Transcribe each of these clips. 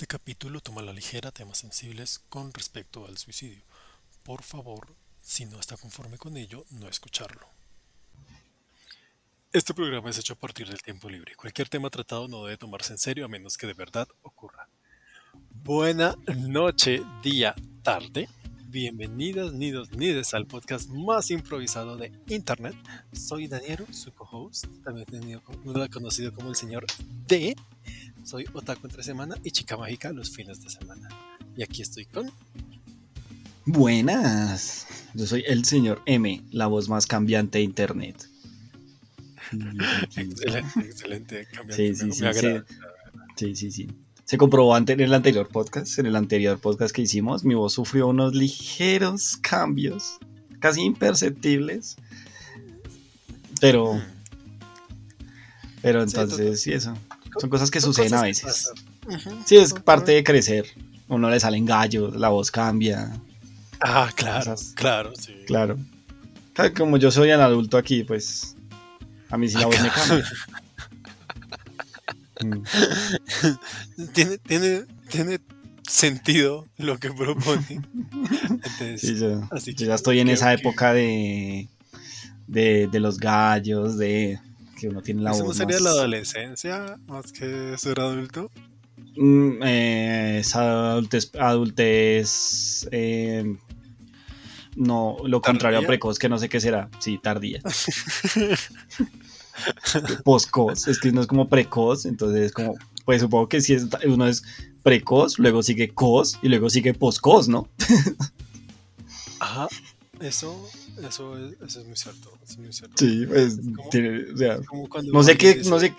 Este capítulo toma a la ligera temas sensibles con respecto al suicidio. Por favor, si no está conforme con ello, no escucharlo. Este programa es hecho a partir del tiempo libre. Cualquier tema tratado no debe tomarse en serio a menos que de verdad ocurra. Buena noche, día, tarde. Bienvenidas, nidos, nides al podcast más improvisado de Internet. Soy Daniel, su co-host, también tenido, conocido como el señor D. Soy Otaku entre semana y Chica Mágica los fines de semana. Y aquí estoy con. Buenas. Yo soy el señor M, la voz más cambiante de Internet. excelente, excelente. Cambiante. Sí, sí, sí, sí. sí, sí, sí. Se comprobó en el anterior podcast, en el anterior podcast que hicimos, mi voz sufrió unos ligeros cambios, casi imperceptibles. Pero. Mm. Pero entonces, sí, eso. Son cosas que suceden a veces. Sí, es parte de crecer. Uno le salen gallos, la voz cambia. Ah, claro, claro, sí. Claro. Como yo soy el adulto aquí, pues a mí sí la voz me cambia. Mm. tiene, tiene, tiene sentido lo que propone. sí, yo, ya estoy en esa época de, de, de, los gallos, de que uno tiene la ¿Eso voz. no sería la adolescencia más que ser adulto? Mm, eh, es adultez, adultez eh, no, lo contrario a precoz, que no sé qué será. Sí, tardía. Poscos, es que no es como precoz, entonces es como, pues supongo que si es, uno es precoz, luego sigue cos y luego sigue poscos, ¿no? Ajá, eso, eso, es, eso es muy cierto, es muy cierto. Sí, tiene, o sea, no sé qué, no sé.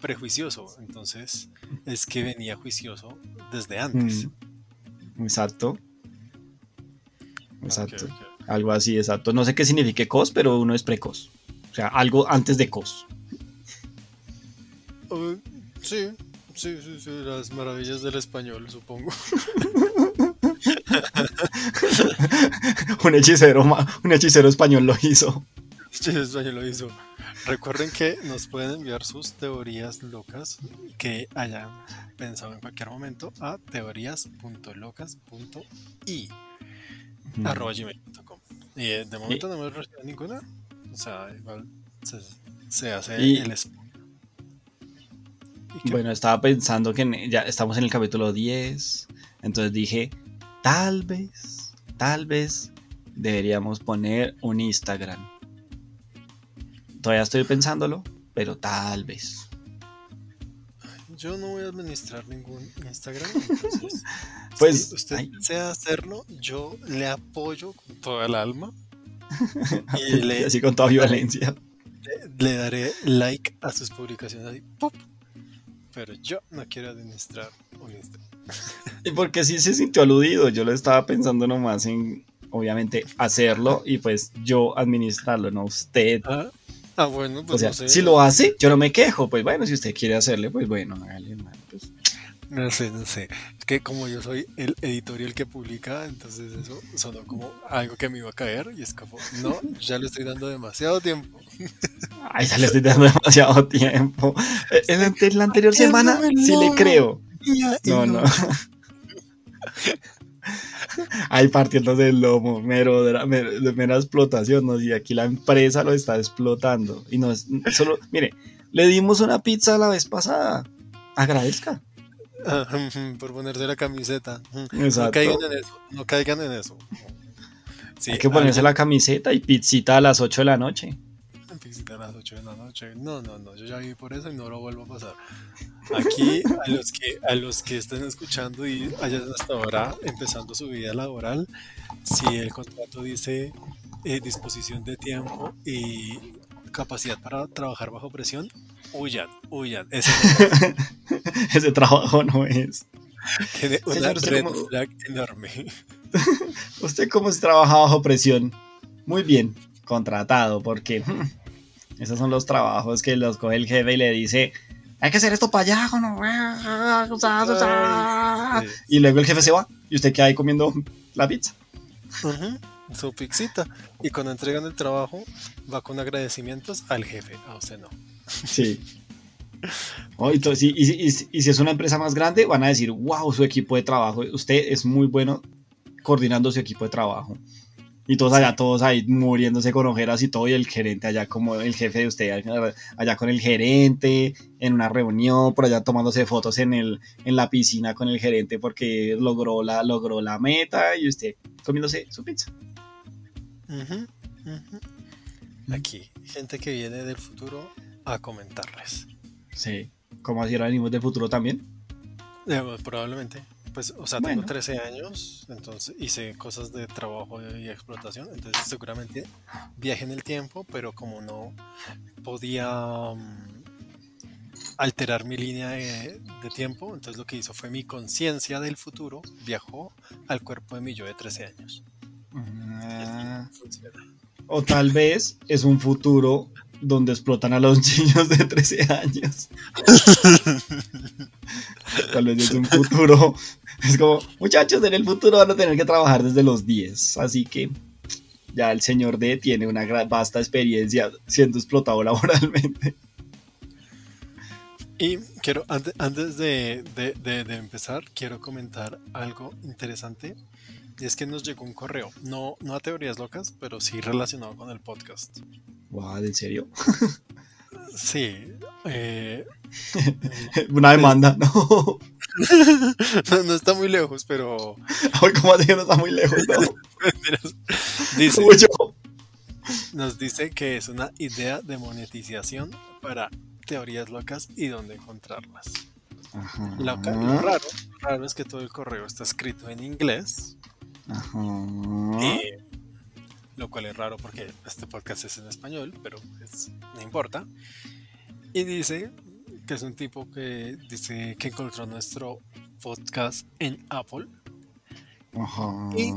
Prejuicioso, entonces es que venía juicioso desde antes. Mm, exacto. Exacto. Algo así, exacto. No sé qué signifique cos, pero uno es precoz. O sea, algo antes de cos. Uh, sí, sí, sí, sí, las maravillas del español, supongo. un hechicero, un hechicero español lo hizo. hechicero español lo hizo. Recuerden que nos pueden enviar sus teorías locas que hayan pensado en cualquier momento a teorías.locas.i arroba gmail.com. Y eh, de momento no hemos recibido ninguna. O sea, igual se, hace el Bueno, estaba pensando que ya estamos en el capítulo 10. Entonces dije, tal vez, tal vez deberíamos poner un Instagram. Todavía estoy pensándolo, pero tal vez. Yo no voy a administrar ningún Instagram. pues si usted desea hacerlo, yo le apoyo con toda el alma. y le, así con toda violencia. Le, daré like a sus publicaciones así. Pero yo no quiero administrar un Instagram. Y porque sí se sintió aludido. Yo lo estaba pensando nomás en, obviamente, hacerlo y pues yo administrarlo, no usted. Ah, Ah, bueno, pues o sea, si lo hace, yo no me quejo. Pues bueno, si usted quiere hacerle, pues bueno, hágale, pues. No sé, no sé. Es que como yo soy el editorial que publica, entonces eso sonó como algo que me iba a caer y es como, no, ya le estoy dando demasiado tiempo. Ay, ya le estoy dando demasiado tiempo. En, la anterior semana sí le creo. No, no. Ahí partiendo del lomo, mero, de, mera explotación, ¿no? Y aquí la empresa lo está explotando. Y no es solo, mire, le dimos una pizza la vez pasada. Agradezca. Por ponerse la camiseta. No caigan en eso. No caigan en eso. Hay que ponerse la camiseta y pizzita a las 8 de la noche. Pizzita a las 8 de la noche. No, no, no. Yo ya vi por eso y no lo vuelvo a pasar. Aquí, a los que, a los que estén escuchando y hayan hasta ahora empezando su vida laboral, si el contrato dice eh, disposición de tiempo y capacidad para trabajar bajo presión, huyan, huyan. Ese, Ese trabajo no es. Tiene una red flag enorme. ¿Usted cómo se trabaja bajo presión? Muy bien, contratado, porque esos son los trabajos que los coge el jefe y le dice, hay que hacer esto para allá, Y luego el jefe se va y usted queda ahí comiendo la pizza. Su pizzita. Y cuando entregan el trabajo, va con agradecimientos al jefe, a usted no. Sí. Oh, y, si es una empresa más grande, van a decir, wow, su equipo de trabajo, usted es muy bueno coordinando su equipo de trabajo. Y todos allá, todos ahí muriéndose con ojeras y todo, y el gerente allá como el jefe de usted, allá con el gerente, en una reunión, por allá tomándose fotos en, el, en la piscina con el gerente porque logró la, logró la meta y usted comiéndose su pizza. Aquí, gente que viene del futuro a comentarles. Sí, ¿cómo así venimos del futuro también? probablemente. Pues, o sea, tengo 13 años, entonces hice cosas de trabajo y explotación, entonces seguramente viajé en el tiempo, pero como no podía mm, alterar mi línea de, tiempo, entonces lo que hizo fue mi conciencia del futuro viajó al cuerpo de mi yo de 13 años. Ah. o tal vez es un futuro donde explotan a los niños de 13 años. Tal vez es un futuro es como, muchachos, en el futuro van a tener que trabajar desde los 10. Así que ya el señor D tiene una vasta experiencia siendo explotado laboralmente. Y quiero, antes, de, empezar, quiero comentar algo interesante. Y es que nos llegó un correo, no, no a teorías locas, pero sí relacionado con el podcast. Wow, ¿en serio? Sí. Eh, Una demanda, no. no. está muy lejos, pero. ¿Cómo así no está muy lejos? dice, nos dice que es una idea de monetización para teorías locas y dónde encontrarlas. Lo, raro, raro es que todo el correo está escrito en inglés. Ajá. Y lo cual es raro porque este podcast es en español, pero no importa. Y dice que es un tipo que dice que encontró nuestro podcast en Apple. Ajá. Y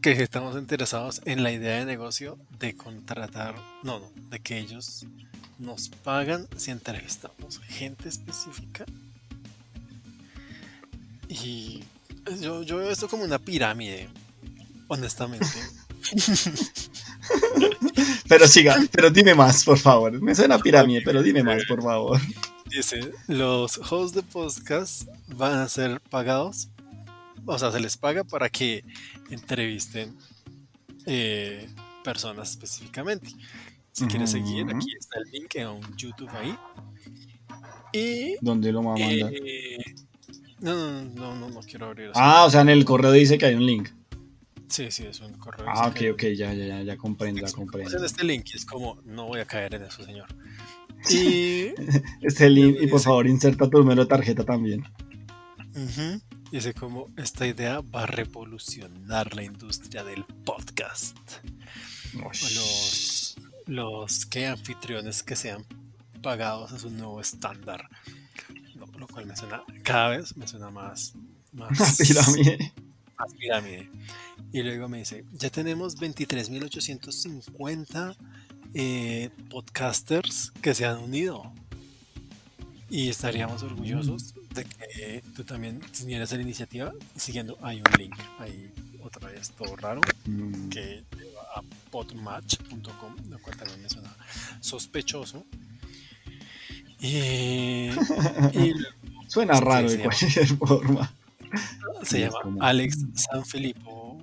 que estamos interesados en la idea de negocio de contratar, no, no, de que ellos nos pagan si entrevistamos gente específica. Y yo, yo veo esto como una pirámide, honestamente. pero siga, pero dime más, por favor. Me suena pirámide, pero dime más, por favor. Dice, los hosts de podcast van a ser pagados, o sea, se les paga para que entrevisten eh, personas específicamente. Si quieres seguir, aquí está el link en YouTube ahí. Y... ¿Dónde lo vamos a mandar? Eh, no, no, no, no, quiero abrir. Ah, o sea, en el correo dice que hay un link. Sí, sí, es un correo. Ah, ok, ok, ya, ya, ya, ya comprendo, ya comprendo. En este link es como, no voy a caer en eso, señor. Y. este link, y por favor, inserta tu número de tarjeta también. Y Dice como, esta idea va a revolucionar la industria del podcast. Los, los que anfitriones que sean pagados es un nuevo estándar. Lo, lo, cual me suena, cada vez me suena más. Más pirámide. Más pirámide. Y luego me dice, ya tenemos 23.850 eh, podcasters que se han unido. Y estaríamos orgullosos de que tú también unieras a la iniciativa. Siguiendo, hay un link ahí, otra vez todo raro, mm. que lleva a podmatch.com, lo cual también me suena sospechoso. Y, suena raro de cualquier forma. Se llama Alex Sanfilippo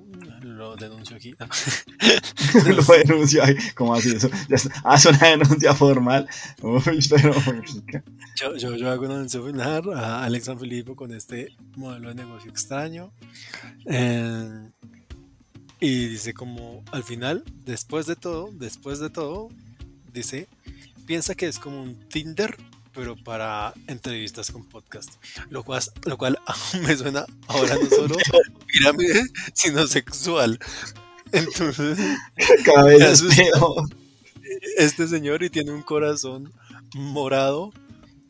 lo denuncio aquí. lo denuncio ahí, ¿cómo así? Eso, ah, es una denuncia formal. pero... yo, yo, yo, hago una denuncia final a Alex San Filipo con este modelo de negocio extraño. Eh, y dice como al final, después de todo, después de todo, dice, piensa que es como un Tinder pero para entrevistas con podcast. Lo cual, lo cual me suena ahora no solo pirámide, sino sexual. Entonces, cada vez es Este señor y tiene un corazón morado.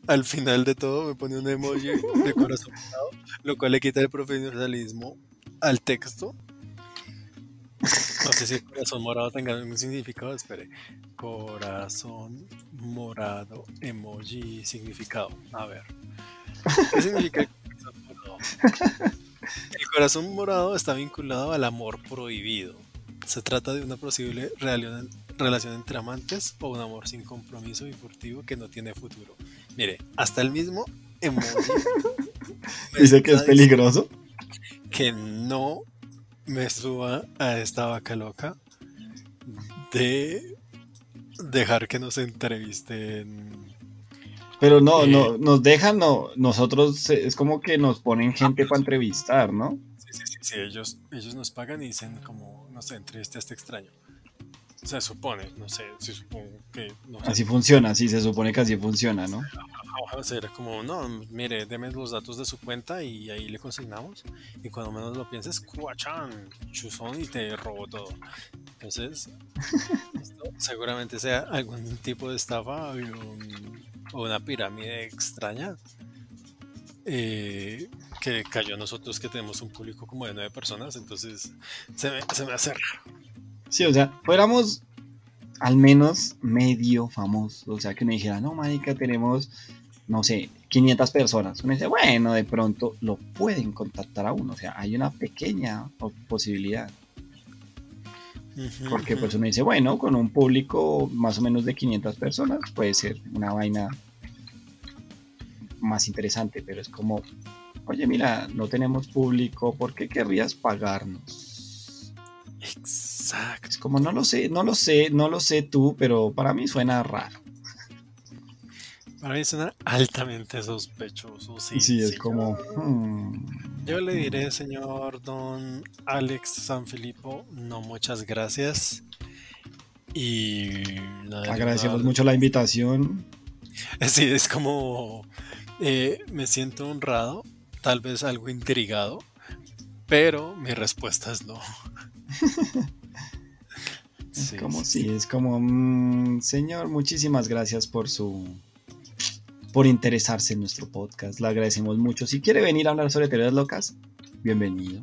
Al final de todo me pone un emoji de corazón morado, lo cual le quita el profesionalismo al texto no sé si el corazón morado tenga algún significado. Espere. Corazón morado, emoji, significado. A ver. ¿Qué significa el corazón morado? El corazón morado está vinculado al amor prohibido. Se trata de una posible relación entre amantes o un amor sin compromiso y furtivo que no tiene futuro. Mire, hasta el mismo emoji Dice que es peligroso. que no me suba a esta vaca loca de dejar que nos entrevisten. Pero no, Eh. no, nos dejan, no, nosotros es como que nos ponen gente para entrevistar, ¿no? Sí, sí, sí, sí, ellos, ellos nos pagan y dicen como, no sé, entrevista a este extraño. Se supone, no sé, se supone que, no sé, Así funciona, sí, se supone que así funciona, ¿no? Ojalá será como, no, mire, deme los datos de su cuenta y ahí le consignamos. Y cuando menos lo pienses, cuachán, chuzón y te robó todo. Entonces, esto seguramente sea algún tipo de estafa o, un- o una pirámide extraña eh, que cayó a nosotros que tenemos un público como de nueve personas. Entonces, se me, se me hace raro. Sí, o sea, fuéramos al menos medio famosos. O sea, que uno dijera, no, marica, tenemos, no sé, 500 personas. Uno dice, bueno, de pronto lo pueden contactar a uno. O sea, hay una pequeña posibilidad. Porque pues uno dice, bueno, con un público más o menos de 500 personas puede ser una vaina más interesante, pero es como, oye, mira, no tenemos público, ¿por qué querrías pagarnos? Exacto. Es como, no lo sé, no lo sé, no lo sé tú, pero para mí suena raro. Para mí suena altamente sospechoso. Sí, Sí, es sí, como, yo- hmm, Yo le diré, señor don Alex Sanfilippo, no muchas gracias. Y agradecemos mucho la invitación. Sí, es como eh, me siento honrado, tal vez algo intrigado, pero mi respuesta es no. Es Sí, como, sí, sí, es como, señor, muchísimas gracias por su, por interesarse en nuestro podcast. Le agradecemos mucho. Si quiere venir a hablar sobre teorías locas, bienvenido.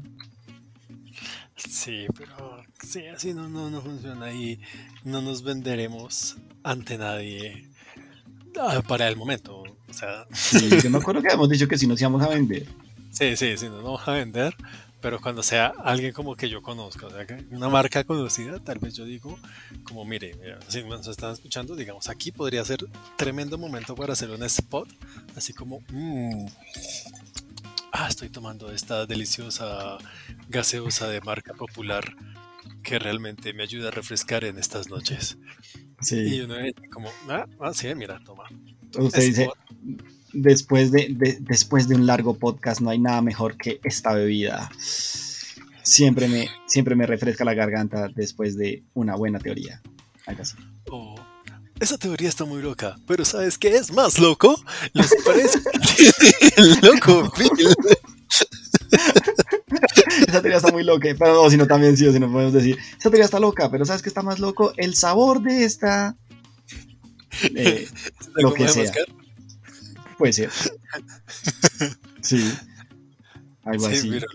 Sí, pero sí, así no, no, no funciona y no nos venderemos ante nadie ah, para el momento. O sea, Sí, yo me acuerdo que habíamos dicho que si nos íbamos a vender. Sí, sí, sí, no nos vamos a vender, pero cuando sea alguien como que yo conozca, o sea, una marca conocida, tal vez yo digo, como mire, mira, si nos están escuchando, digamos, aquí podría ser tremendo momento para hacer un spot, así como, mm, ah, estoy tomando esta deliciosa gaseosa de marca popular que realmente me ayuda a refrescar en estas noches. Y Sí. uno dice como, ah, ah, sí, mira, toma. Usted dice, Spot. Después de, de- después de un largo podcast no hay nada mejor que esta bebida. Siempre me, siempre me refresca la garganta después de una buena teoría. Oh, esa teoría está muy loca, pero ¿sabes qué es más loco? ¿Les parece loco Bill? Esa teoría está muy loca, pero no, sino también sí, o si no podemos decir, esa teoría está loca, pero ¿sabes qué está más loco? El sabor de esta... Eh, Lo ¿Cómo que sea. Puede ser. Sí. Algo Sí, así.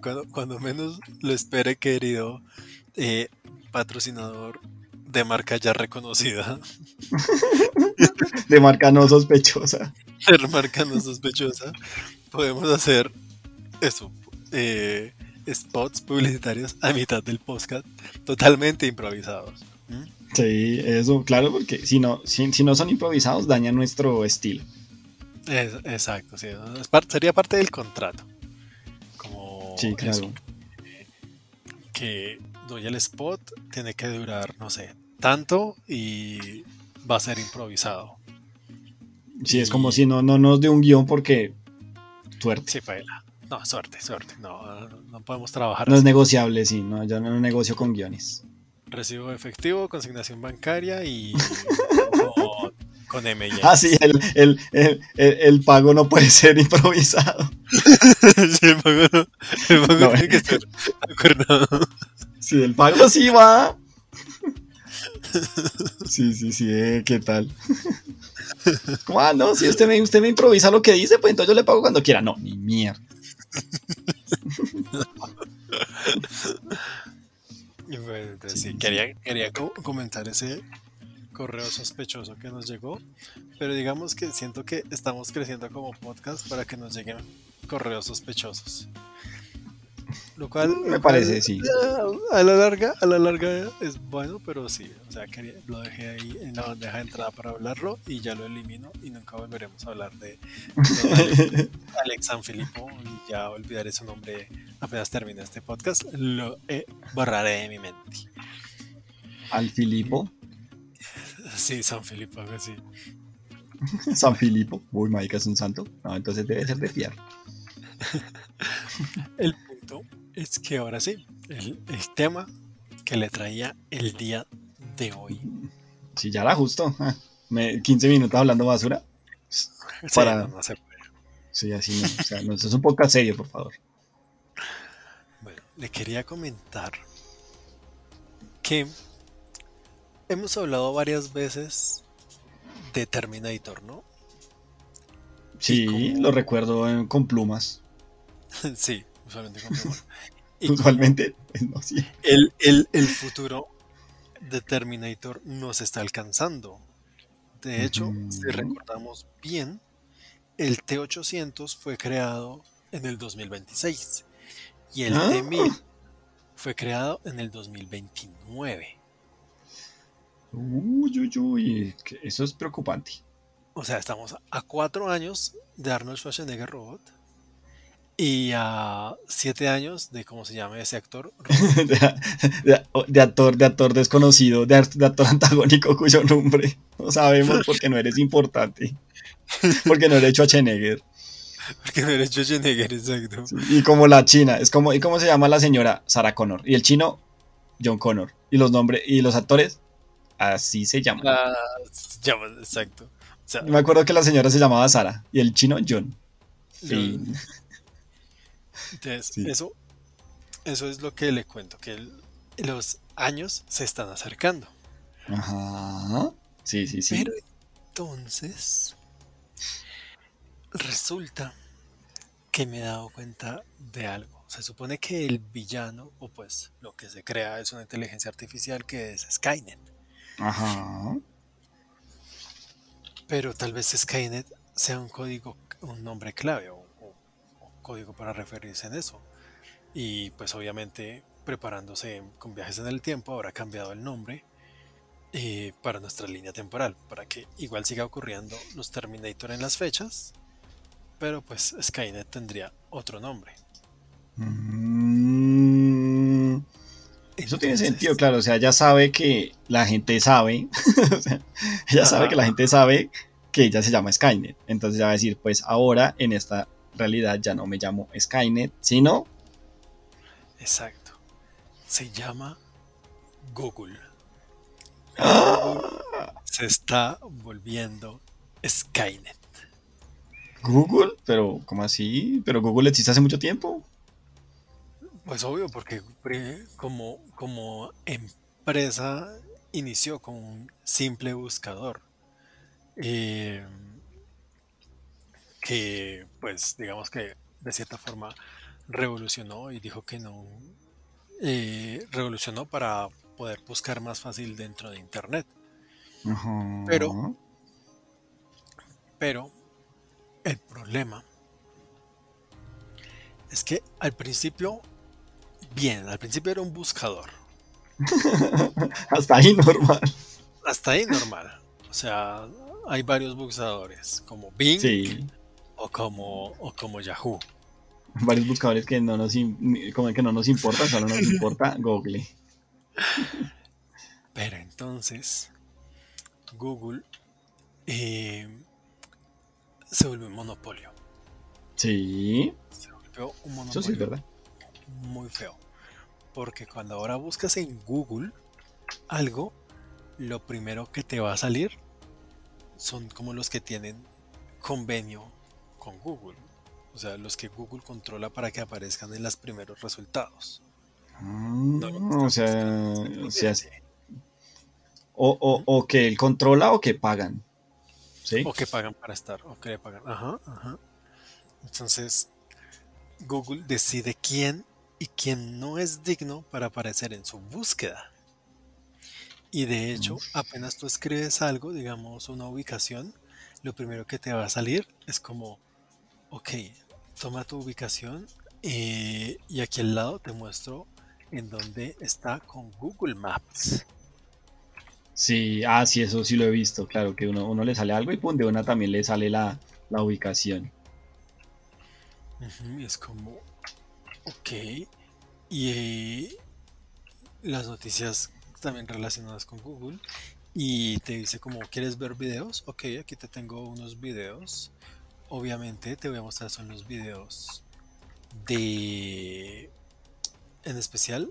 Cuando, cuando menos lo espere, querido eh, patrocinador de marca ya reconocida, De marca no sospechosa. de marca no sospechosa, podemos hacer eso, eh, spots publicitarios a mitad del podcast, totalmente improvisados. ¿Mm? Sí, eso, claro, porque si no, si, si no son improvisados, daña nuestro estilo. Es- exacto, sí, es par- sería parte del contrato. Como Sí, claro. eso, que doy el spot, tiene que durar, no sé, tanto y va a ser improvisado. Sí, es como si no, no nos dé un guion porque suerte. Sí, paila. No, suerte, suerte. No, no, podemos trabajar No es negociable, sí, no, yo no negocio con guiones. Recibo efectivo, consignación bancaria y con, M. Ah, sí, el, el, el, el- el pago no puede ser improvisado. Sí, el pago no- el pago No, tiene que estar acordado. Sí, el pago sí va. Sí, sí, sí, eh, ¿qué tal? ¿Cómo, ah, no, si usted me, usted me improvisa lo que dice, pues entonces yo le pago cuando quiera. No, ni mierda. Y bueno, entonces, Sí, sí, sí. quería, quería co- comentar ese correo sospechoso que nos llegó, pero digamos que siento que estamos creciendo como podcast para que nos lleguen correos sospechosos. Lo cual me parece, sí. A la larga, a la larga es bueno, pero sí, o sea, lo dejé ahí en la bandeja de entrada para hablarlo y ya lo elimino y nunca volveremos a hablar de, Alex, Sanfilippo y ya olvidaré su nombre apenas termine este podcast, lo borraré de mi mente. ¿Al Filipo? Sí, San Filipo, algo así. San Filipo, uy, marica, es un santo. No, entonces debe ser de fiar. El punto es que ahora sí, el, tema que le traía el día de hoy. Sí, ya era justo. 15 minutos hablando basura. para... no, se puede. Sí, así no. O sea, no, eso es un poco serio, por favor. Bueno, le quería comentar que hemos hablado varias veces de Terminator, ¿no? Sí, lo recuerdo con plumas. sí, usualmente con plumas. usualmente, el, futuro de Terminator nos está alcanzando. De hecho, si recordamos bien, el T800 fue creado en el 2026 y el ah. T1000 fue creado en el 2029. Uy, uy, uy, eso es preocupante. O sea, estamos a cuatro años de Arnold Schwarzenegger Robot y a siete años de cómo se llama ese actor. de, actor, de actor desconocido, de, actor antagónico cuyo nombre no sabemos porque no eres importante. Porque no eres Schwarzenegger. Porque no eres Schwarzenegger, exacto. y como la china, es como, ¿y cómo se llama la señora? Sarah Connor. Y el chino, John Connor. Y los nombres, y los actores, Así se llama. Ah, se llama, exacto. me acuerdo que la señora se llamaba Sara y el chino John. Entonces, eso, eso es lo que le cuento, que los años se están acercando. Ajá. Sí, sí, sí. Pero entonces, resulta que me he dado cuenta de algo. Se supone que el villano, o pues lo que se crea, es una inteligencia artificial que es Skynet. Ajá. Pero tal vez Skynet sea un código, un nombre clave o, código para referirse en eso. Y pues obviamente preparándose con viajes en el tiempo habrá cambiado el nombre eh, para nuestra línea temporal, para que igual siga ocurriendo los Terminator en las fechas, pero pues Skynet tendría otro nombre. Mm. Eso tiene sentido, claro. O sea, ya sabe que la gente sabe. o sea, ella sabe que la gente sabe que ella se llama Skynet. Entonces ya va a decir, pues ahora en esta realidad ya no me llamo Skynet, sino. Exacto. Se llama Google. se está volviendo Skynet. Google, pero ¿cómo así? Pero Google existe hace mucho tiempo. Pues obvio, porque como, como empresa inició con un simple buscador. Eh, que pues digamos que de cierta forma revolucionó y dijo que no eh, revolucionó para poder buscar más fácil dentro de internet pero pero el problema es que al principio Bien, al principio era un buscador. Hasta ahí normal. Hasta ahí normal. O sea, hay varios buscadores, como Bing o, como, o como Yahoo. Varios buscadores que no nos, como que no nos importa, solo nos importa Google. Pero entonces, Google eh, se volvió un monopolio. Sí. Se volvió un monopolio. Eso sí es verdad. Muy feo. Porque cuando ahora buscas en Google algo, lo primero que te va a salir son como los que tienen convenio con Google. O sea, los que Google controla para que aparezcan en los primeros resultados. Mm, o sea, o, o, que él controla o que pagan. ¿Sí? O que pagan para estar, o que le pagan. Ajá, ajá. Entonces, Google decide quién y quien no es digno para aparecer en su búsqueda. Y de hecho, apenas tú escribes algo, digamos una ubicación, lo primero que te va a salir es como, ok, toma tu ubicación Eh, y aquí al lado te muestro en donde está con Google Maps. Sí, ah, sí, eso sí lo he visto. Claro, que uno, uno le sale algo y pum, de una también le sale la, la ubicación. Es como, ok. Y eh, las noticias también relacionadas con Google. Y te dice como, ¿quieres ver videos? Ok, aquí te tengo unos videos. Obviamente te voy a mostrar son los videos de, en especial,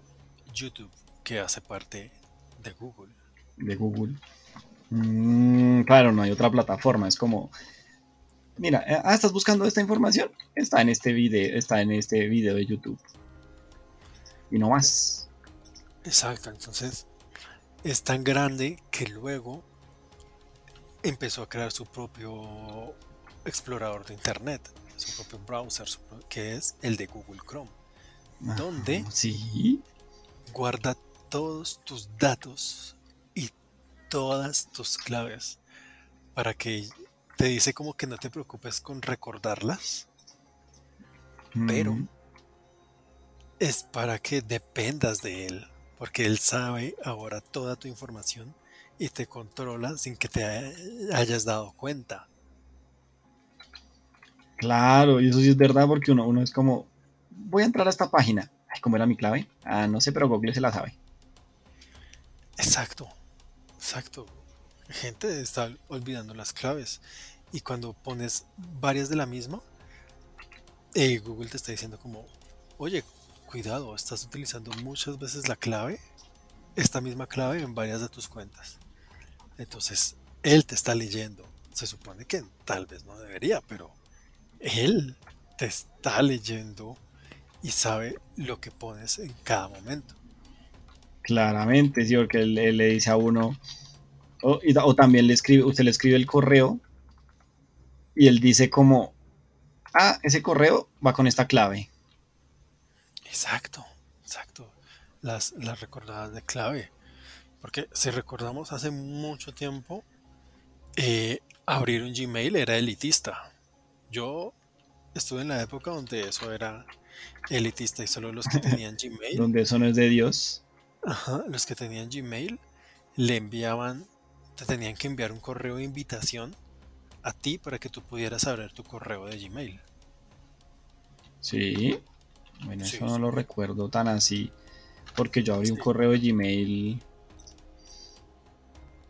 YouTube, que hace parte de Google. De Google. Mm, claro, no hay otra plataforma. Es como, mira, eh, ah, estás buscando esta información. Está en este video, está en este video de YouTube. Y no más. Exacto, entonces es tan grande que luego empezó a crear su propio explorador de internet, su propio browser, su pro- que es el de Google Chrome, donde Ajá, Sí. guarda todos tus datos y todas tus claves para que te dice como que no te preocupes con recordarlas, pero Mm, es para que dependas de él, porque él sabe ahora toda tu información y te controla sin que te ha- hayas dado cuenta. Claro, y eso sí es verdad porque uno, uno es como, voy a entrar a esta página. Ay, ¿cómo era mi clave? Ah, no sé, pero Google se la sabe. Exacto, exacto. Gente está olvidando las claves y cuando pones varias de la misma, eh, Google te está diciendo como, oye, cuidado, estás utilizando muchas veces la clave, esta misma clave en varias de tus cuentas. Entonces, él te está leyendo. Se supone que tal vez no debería, pero él te está leyendo y sabe lo que pones en cada momento. Claramente, sí, porque él, le dice a uno, o, o también le escribe, usted le escribe el correo y él dice como, ah, ese correo va con esta clave. Exacto, exacto. Las, las recordadas de clave. Porque si recordamos hace mucho tiempo, eh, abrir un Gmail era elitista. Yo estuve en la época donde eso era elitista y solo los que tenían Gmail, Donde eso no es de Dios. ajá, los que tenían Gmail le enviaban, te tenían que enviar un correo de invitación a ti para que tú pudieras abrir tu correo de Gmail. Sí. Bueno, Sí, eso no lo recuerdo tan así. Porque yo abrí un correo de Gmail.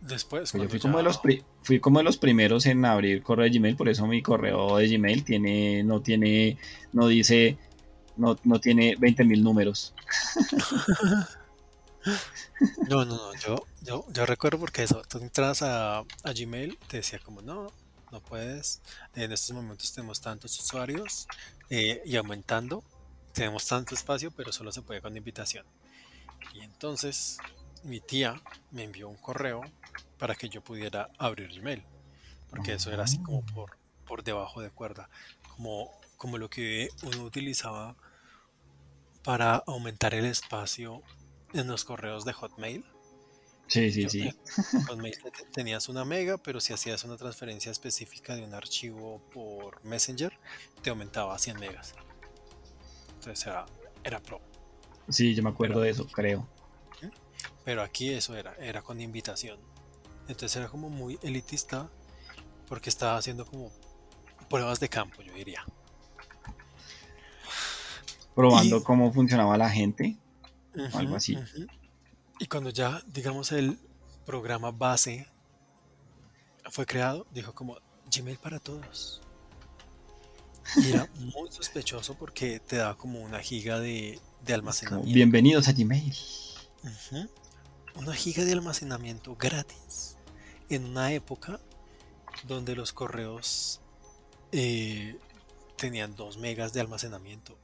Después, pues yo fui como, de los pri- fui como de los primeros en abrir correo de Gmail. Por eso mi correo de Gmail tiene, no tiene, no dice, no, no tiene 20.000 números. No, no, no, yo, yo, yo recuerdo porque eso, tú entras a, a Gmail, te decía como no, no puedes, en estos momentos tenemos tantos usuarios eh, y aumentando, tenemos tanto espacio, pero solo se puede con invitación. Y entonces mi tía me envió un correo para que yo pudiera abrir Gmail, porque eso era así como por, por debajo de cuerda, como, como lo que uno utilizaba para aumentar el espacio en los correos de Hotmail. Sí, sí, Yo- sí. te- te- tenías una mega, pero si hacías una transferencia específica de un archivo por Messenger, te aumentaba a 100 megas. Entonces era, era pro. Sí, yo me acuerdo de eso, creo. Pero aquí eso era, era con invitación. Entonces era como muy elitista porque estaba haciendo como pruebas de campo, yo diría. Probando Y- cómo funcionaba la gente. algo Ujú, así. ujú. Y cuando ya, digamos, el programa base fue creado, dijo como Gmail para todos. Y era muy sospechoso porque te daba como una giga de, de como, almacenamiento. bienvenidos a Gmail. Una giga de almacenamiento gratis en una época donde los correos eh, tenían 2 megas de almacenamiento.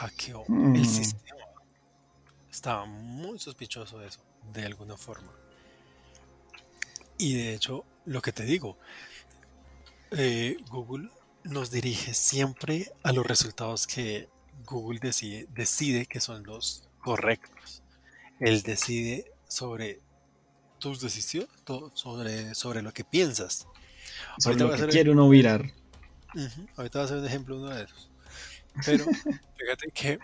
Hackeó Mm. el sistema. Estaba muy sospechoso de eso, de alguna forma. Y de hecho, lo que te digo, eh, Google nos dirige siempre a los resultados que Google decide, decide que son los correctos. Él decide sobre tus decisiones, sobre, sobre lo que piensas. Sobre Ahorita lo voy que hacer- quiere uno virar. Ahorita va a ser un ejemplo uno de esos. Pero fíjate que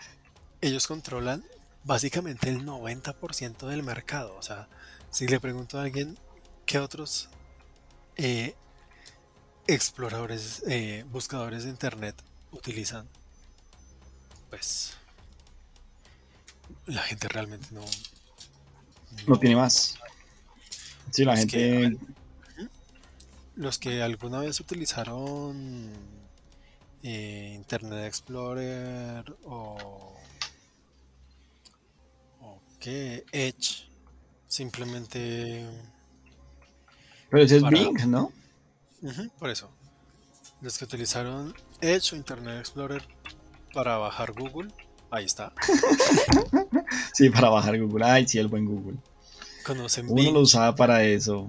ellos controlan básicamente el 90% del mercado. O sea, si le pregunto a alguien qué otros eh, exploradores, eh, buscadores de internet utilizan, pues la gente realmente no, No tiene más. Sí, la es gente. los que alguna vez utilizaron eh, Internet Explorer o, o qué Edge, simplemente Pero ese es para, Bing, ¿no? Por eso, los que utilizaron Edge o Internet Explorer para bajar Google, ahí está, Sí, para bajar Google. Ay, sí, el buen Google. conocen Uno lo usaba para eso.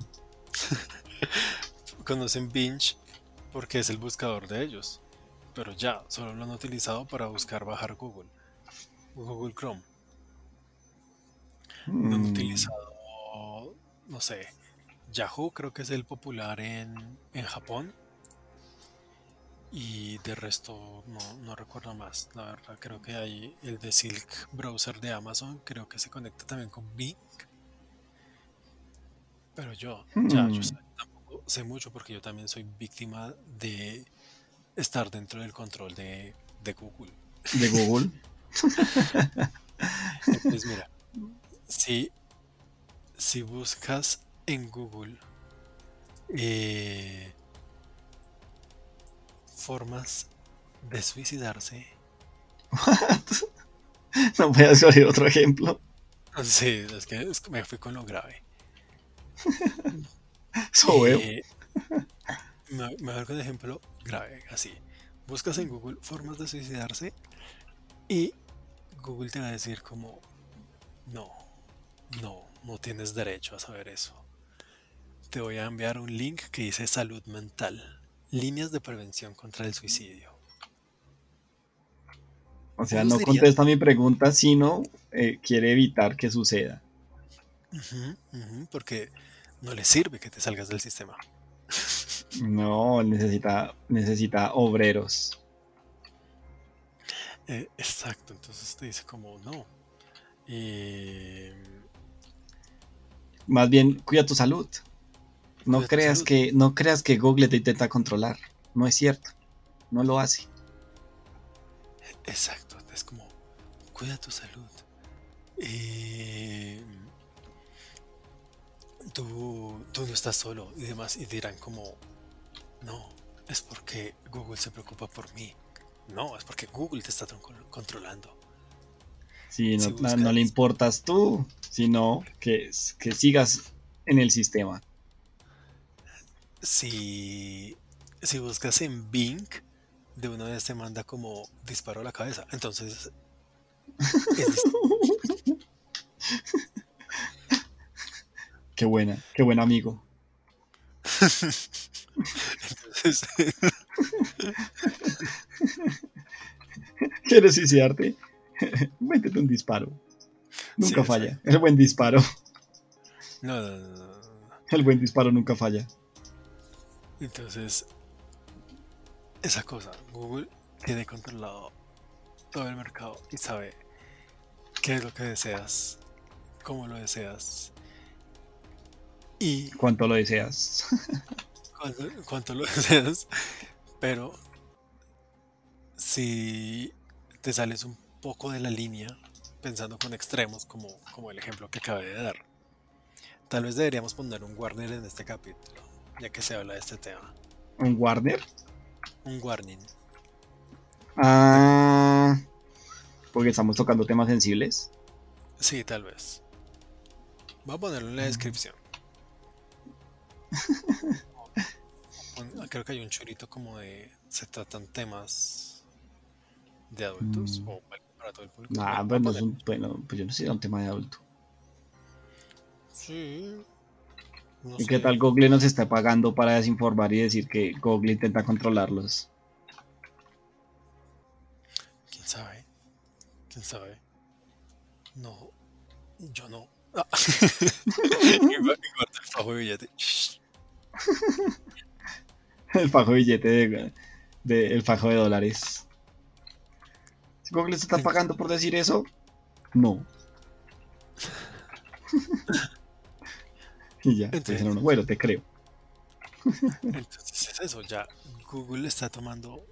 conocen Bing porque es el buscador de ellos, pero ya, solo lo han utilizado para buscar bajar Google, Google Chrome. No han Mm, utilizado, no sé, Yahoo creo que es el popular en, en Japón y de resto no, no recuerdo más. La verdad creo que hay el de Silk Browser de Amazon, creo que se conecta también con Bing, pero yo, ya, yo mm, sé- tampoco sé mucho porque yo también soy víctima de estar dentro del control de, de Google. de Google. Entonces mira, si, si buscas en Google eh, formas de suicidarse. No voy a escoger otro ejemplo. Sí, es que, me fui con lo grave. Eso veo. Eh, me, voy a dar un ejemplo grave, así. Buscas en Google formas de suicidarse y Google te va a decir como, no, no, no tienes derecho a saber eso. Te voy a enviar un link que dice salud mental, líneas de prevención contra el suicidio. O sea, no dirían, contesta mi pregunta, sino eh, quiere evitar que suceda. Porque no le sirve que te salgas del sistema. No, necesita, necesita obreros. Eh, exacto, entonces te dice como, no. eh, Más bien, cuida tu salud. No cuida creas salud. que, no creas que Google te intenta controlar. No es cierto. No lo hace. Exacto, es como, cuida tu salud. eh, tú, tú no estás solo y demás. Y dirán como, no, es porque Google se preocupa por mí. No, es porque Google te está controlando. Si no, Si no- no le importas tú, sino que, que sigas en el sistema. si, si buscas en Bing, de una vez te manda como disparo a la cabeza. Entonces, es Qué buena, qué buen amigo. entonces, ¿Quieres suicidarte? Métete un disparo. Nunca falla. El buen disparo. No, no, no, no, no. El buen disparo nunca falla. Entonces, esa cosa, Google tiene controlado todo el mercado y sabe qué es lo que deseas, cómo lo deseas y ¿Cuánto lo deseas? cuánto, cuánto lo deseas. Pero si te sales un poco de la línea, pensando con extremos, como, como el ejemplo que acabé de dar, tal vez deberíamos poner un warning en este capítulo, ya que se habla de este tema. ¿Un Warner? Un warning. Ah, porque estamos tocando temas sensibles. Sí, tal vez. Voy a ponerlo en la descripción. Creo que hay un chorito como de. Se tratan temas de adultos Mm. o para todo el público. Nah, Bueno, pues no poner- un, bueno, pues yo no sé si era un tema de adulto. Sí. No ¿Y qué sé. tal Google nos está pagando para desinformar y decir que Google intenta controlarlos? ¿Quién sabe? ¿Quién sabe? No. Yo no. Ah. Y gua- y guarda el fajo de billete. El fajo billete de, del fajo de dólares. ¿Google se está pagando por decir eso? No. y ya, Entonces, bueno, te creo. Entonces es eso, ya Google está tomando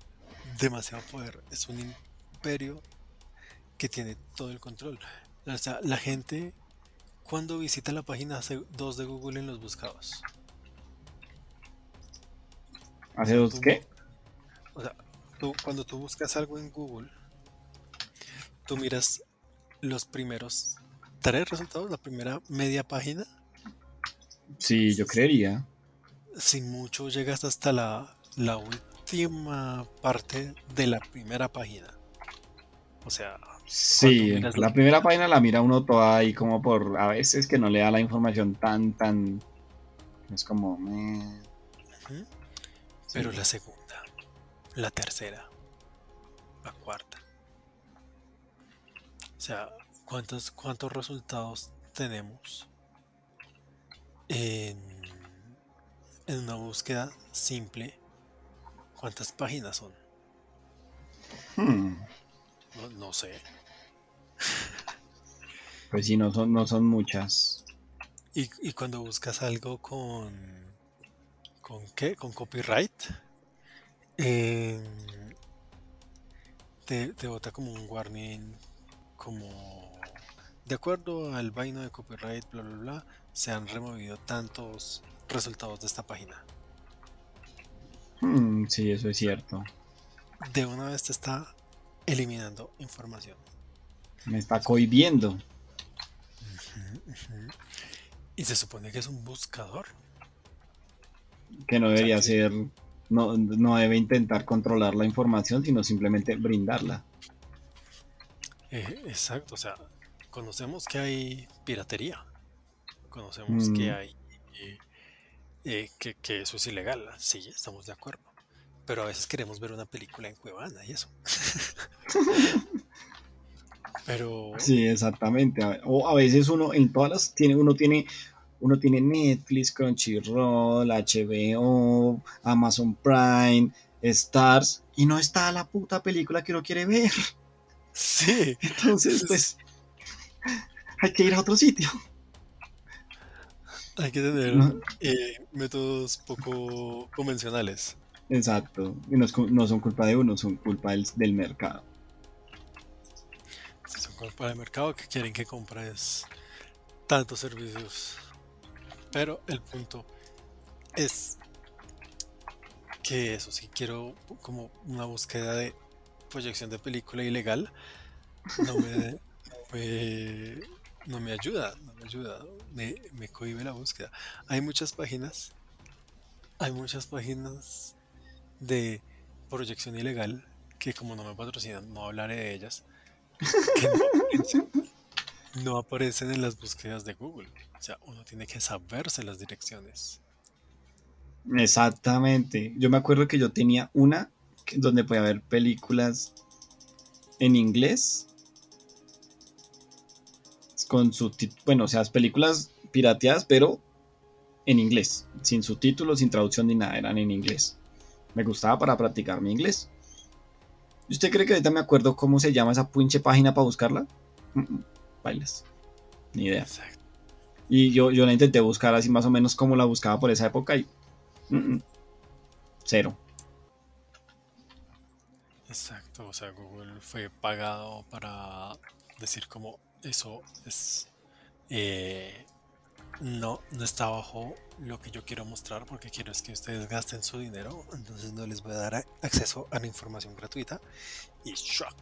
demasiado poder. Es un imperio que tiene todo el control. O sea, la gente cuando visita la página 2 de Google en los buscados. ¿Hace dos qué? O sea, tú, cuando tú buscas algo en Google, tú miras los primeros tres resultados, la primera media página. Sí, yo creería. Sin mucho llegas hasta la, la última parte de la primera página. O sea, Sí, la primera página la mira uno toda ahí como por a veces que no le da la información tan tan es como pero la segunda, la tercera, la cuarta. O sea, ¿cuántos, cuántos resultados tenemos en, en una búsqueda simple? ¿Cuántas páginas son? Hmm. No, sé. Pues sí, no son, no son muchas. ¿Y, y cuando buscas algo con. ¿Con qué? ¿Con copyright? te, te bota como un warning, como. De acuerdo al vaino de copyright, bla, bla, bla, se han removido tantos resultados de esta página. Hmm, sí, eso es cierto. De una vez te está eliminando información. Me está cohibiendo. Y se supone que es un buscador. Que no debería ser, no, no debe intentar controlar la información, sino simplemente brindarla. Eh, exacto, o sea, conocemos que hay piratería, conocemos que mm. hay eh, eh, que, que, eso es ilegal, sí, estamos de acuerdo, pero a veces queremos ver una película en Cuevana y eso. Pero. Sí, exactamente. O a veces uno, en todas las, tiene, uno tiene, uno tiene Netflix, Crunchyroll, HBO, Amazon Prime, Stars, y no está la puta película que uno quiere ver. Sí. Entonces, pues, hay que ir a otro sitio. Hay que tener eh, métodos poco convencionales. Exacto. Y no, no, son culpa de uno, son culpa del mercado para el mercado que quieren que compres tantos servicios. Pero el punto es que eso, si quiero como una búsqueda de proyección de película ilegal, no me, no me, ayuda, no me ayuda, me, me cohibe la búsqueda. Hay muchas páginas, hay muchas páginas de proyección ilegal que como no me patrocinan, no hablaré de ellas, no, aparecen en las búsquedas de Google. O sea, uno tiene que saberse las direcciones. Exactamente. Yo me acuerdo que yo tenía una donde podía ver películas en inglés con subtítulos, bueno, o sea, películas pirateadas, pero en inglés, sin subtítulos, sin traducción ni nada, eran en inglés. Me gustaba para practicar mi inglés. ¿Usted cree que ahorita me acuerdo cómo se llama esa pinche página para buscarla? Bailes. Ni idea. Y yo, yo la intenté buscar así más o menos como la buscaba por esa época y. Cero. Exacto, o sea, Google fue pagado para decir como eso es eh, no, no está bajo lo que yo quiero mostrar porque quiero es que ustedes gasten su dinero, entonces no les voy a dar acceso a la información gratuita y shock.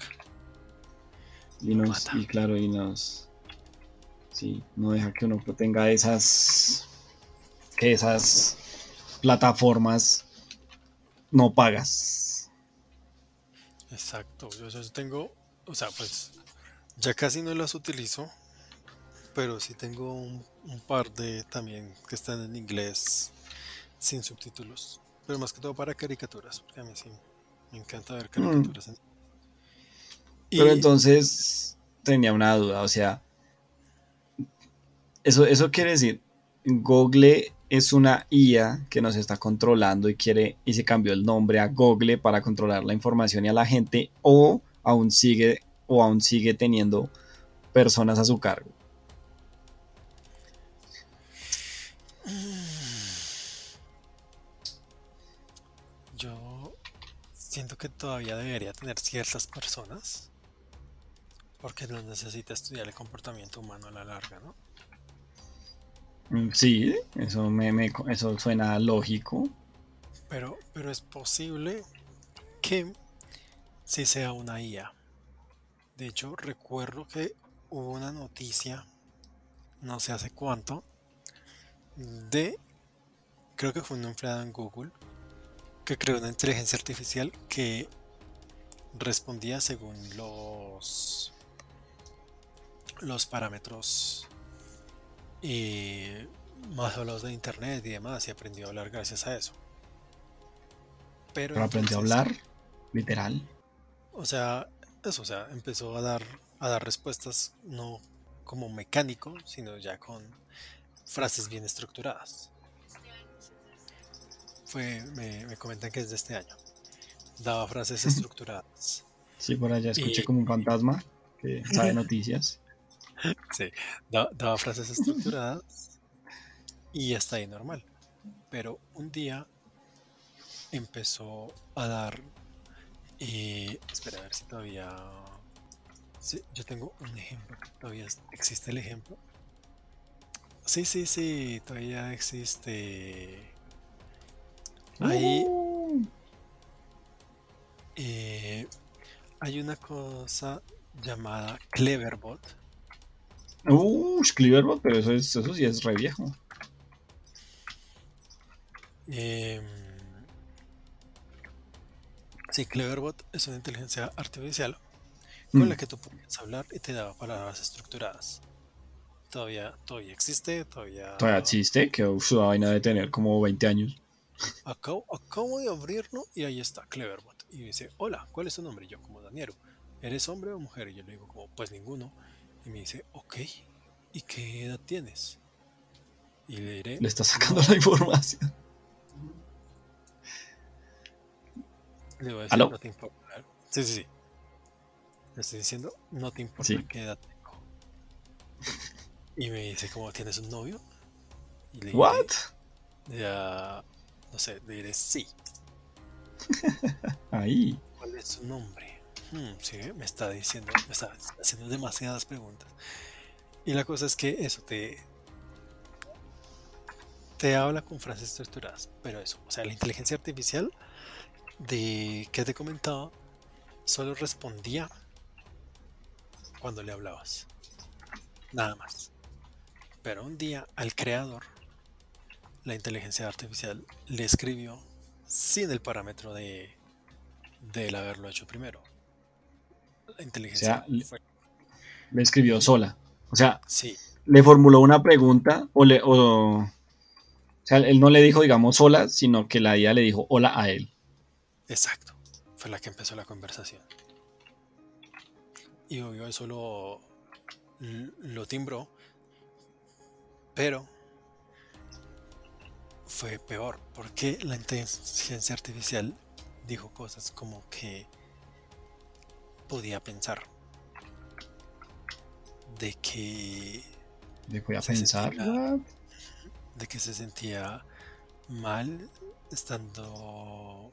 Y, nos, y claro, y nos... Sí, no deja que uno tenga esas... que esas plataformas no pagas. Exacto, yo, yo tengo, o sea, pues ya casi no las utilizo pero sí tengo un, par de también que están en inglés sin subtítulos. Pero más que todo para caricaturas, porque a mí sí me encanta ver mm. caricaturas. Pero entonces tenía una duda, o sea, eso, eso quiere decir, Google es una IA que nos está controlando y quiere y se cambió el nombre a Google para controlar la información y a la gente o aún sigue o aún sigue teniendo personas a su cargo. Yo siento que todavía debería tener ciertas personas porque no necesita estudiar el comportamiento humano a la larga, ¿no? Mm, sí, eso, me, eso suena lógico. Pero, pero es posible que sí sea una IA. De hecho, recuerdo que hubo una noticia, no sé hace cuánto, de, creo que fue un empleado en Google, que creó una inteligencia artificial que respondía según los los parámetros y más hablados de internet y demás y aprendió a hablar gracias a eso. Pero, aprendió a hablar, literal. O sea, eso, o sea, empezó a dar, a dar respuestas no como mecánico, sino ya con frases bien estructuradas. Fue, me, comentan que es de este año. Daba frases estructuradas. Sí, por allá escuché como un fantasma que sabe noticias. Sí, daba, frases estructuradas y está ahí normal. Pero un día empezó a dar. y espera a ver si todavía. Sí, yo tengo un ejemplo. Todavía existe el ejemplo. Sí, sí, sí, todavía existe. Ahí. Eh, hay una cosa llamada Cleverbot Uh, Cleverbot, pero eso, es, eso sí es re viejo. Eh, sí, Cleverbot es una inteligencia artificial con la mm. que tú puedes hablar y te da palabras estructuradas. Todavía, todavía existe, todavía. Todavía existe, que su vaina de tener como 20 años. Acabo, acabo de abrirlo y ahí está Cleverbot. Y dice, hola, ¿cuál es tu nombre? Y yo como Daniel, ¿eres hombre o mujer? Y yo le digo como, pues ninguno. Y me dice, ok, ¿y qué edad tienes? Y le diré... Le está sacando la información. Le voy a decir, no te importa. Sí, sí, sí. Le estoy diciendo, no te importa qué edad tengo. Y me dice, ¿cómo tienes un novio? Y le ¿What? Ya, no sé, le diré sí. Ahí. ¿Cuál es su nombre? Hmm, sí, me está diciendo, me está haciendo demasiadas preguntas. Y la cosa es que eso te, te habla con frases estructuradas, pero eso, o sea, la inteligencia artificial de que te comentaba solo respondía cuando le hablabas. Nada más. Pero un día al creador, la inteligencia artificial le escribió sin el parámetro de, de él haberlo hecho primero inteligencia. le escribió sola. O sea, sí. le formuló una pregunta o le... O, sea, él no le dijo, digamos, sola, sino que la IA le dijo hola a él. Exacto. Fue la que empezó la conversación. Y obvio, eso lo, lo timbró. Pero fue peor, porque la inteligencia artificial dijo cosas como que podía pensar de que de que pensar de que se sentía mal estando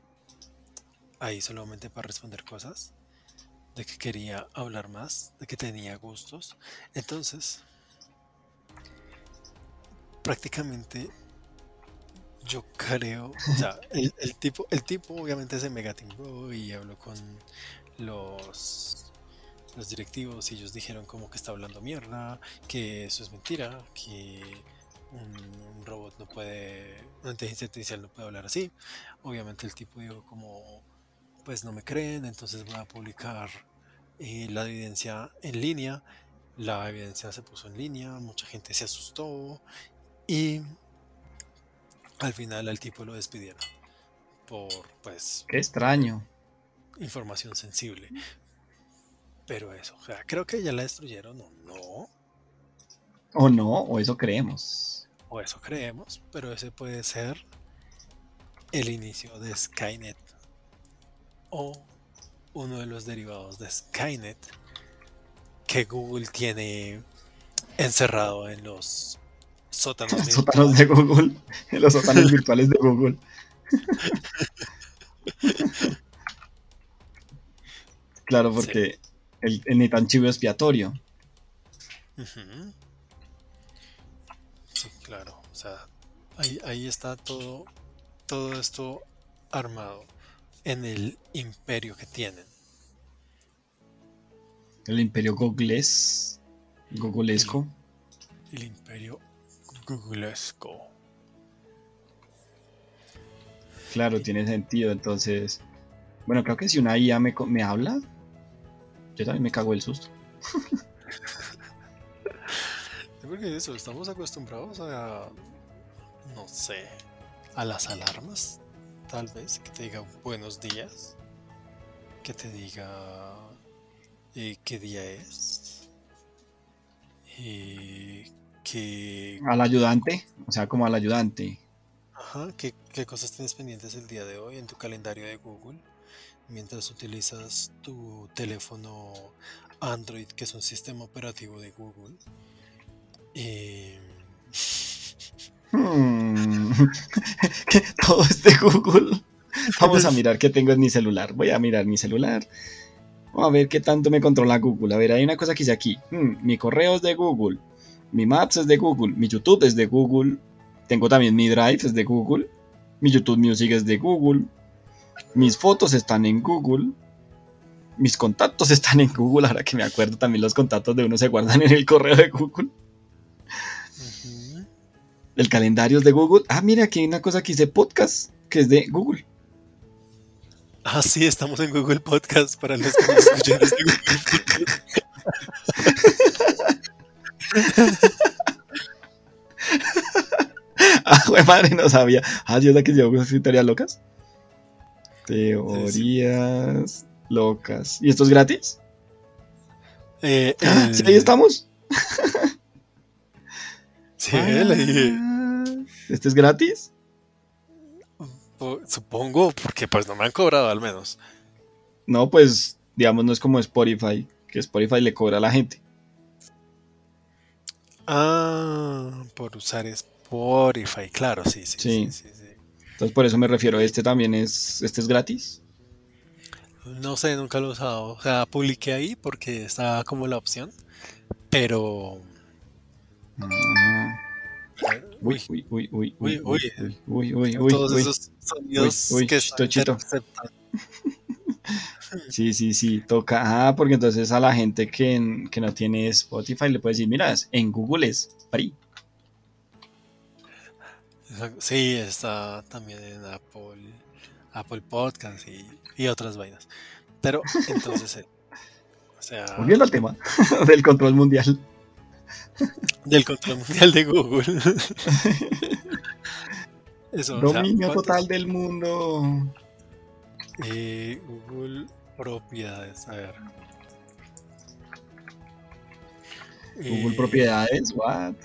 ahí solamente para responder cosas de que quería hablar más de que tenía gustos. Entonces prácticamente yo creo, o sea, el, tipo, el tipo obviamente se mega timbró y habló con los, los directivos y ellos dijeron como que está hablando mierda, que eso es mentira, que un, robot no puede, una inteligencia artificial no puede hablar así. Obviamente el tipo dijo como, pues no me creen, entonces voy a publicar eh, la evidencia en línea. La evidencia se puso en línea, mucha gente se asustó y al final al tipo lo despidieron por pues qué extraño información sensible. Pero eso, o creo que ya la destruyeron o no. O no, o eso creemos. o eso creemos, pero ese puede ser el inicio de Skynet o uno de los derivados de Skynet que Google tiene encerrado en los sótanos, sótanos de Google, en los sótanos virtuales de Google. claro, porque el, el tan chivo expiatorio. Sí, claro. O sea, ahí, ahí está todo, todo esto armado en el imperio que tienen. El imperio googles, googlesco. El, imperio googlesco. Claro, tiene sentido. Entonces, bueno, creo que si una IA me, me habla, yo también me cago el susto. Porque eso, estamos acostumbrados a, no sé, a las alarmas, tal vez, que te diga buenos días, que te diga eh, qué día es, y que... Al ayudante, o sea, como al ayudante. Ajá, ¿qué, qué cosas tienes pendientes el día de hoy en tu calendario de Google mientras utilizas tu teléfono Android, que es un sistema operativo de Google. Eh... Hmm. Todo es de Google. Vamos a mirar qué tengo en mi celular. Voy a mirar mi celular. Vamos a ver qué tanto me controla Google. A ver, hay una cosa que hice aquí. Hmm, mi correo es de Google. Mi Maps es de Google. Mi YouTube es de Google. Tengo también mi Drive es de Google. Mi YouTube Music es de Google. Mis fotos están en Google. Mis contactos están en Google. Ahora que me acuerdo, también los contactos de uno se guardan en el correo de Google. El calendario es de Google. Ah, mira, aquí hay una cosa que dice podcast, que es de Google. Ah, sí, estamos en Google Podcast para los que nos escuchan desde Google ah, güey, madre, no sabía. Ah, yo la que llevo teorías locas. Teorías locas. ¿Y esto es gratis? Eh, ah, ¿sí, ahí estamos. sí, le dije. ¿Este es gratis? Supongo, porque pues no me han cobrado al menos. No, pues digamos no es como Spotify, que Spotify le cobra a la gente. Ah, por usar Spotify, claro, sí, sí, sí, sí, Entonces por eso me refiero, ¿este también es, este es gratis? No sé, nunca lo he usado. O sea, publiqué ahí porque estaba como la opción, pero... Uy, uy, uy, uy, uy, uy, uy, uy, uy, Todos esos sonidos que Sí, sí, sí, toca. Ah, porque entonces a la gente que, que no tiene Spotify le puede decir, mira, en Google es free. Sí, está también en Apple, Apple Podcast y, y otras vainas. Pero entonces, eh, o sea... Volviendo al tema del control mundial. Del control mundial de Google. Eso, Dominio total del mundo. Eh, Google propiedades, a ver. Google eh, propiedades, what?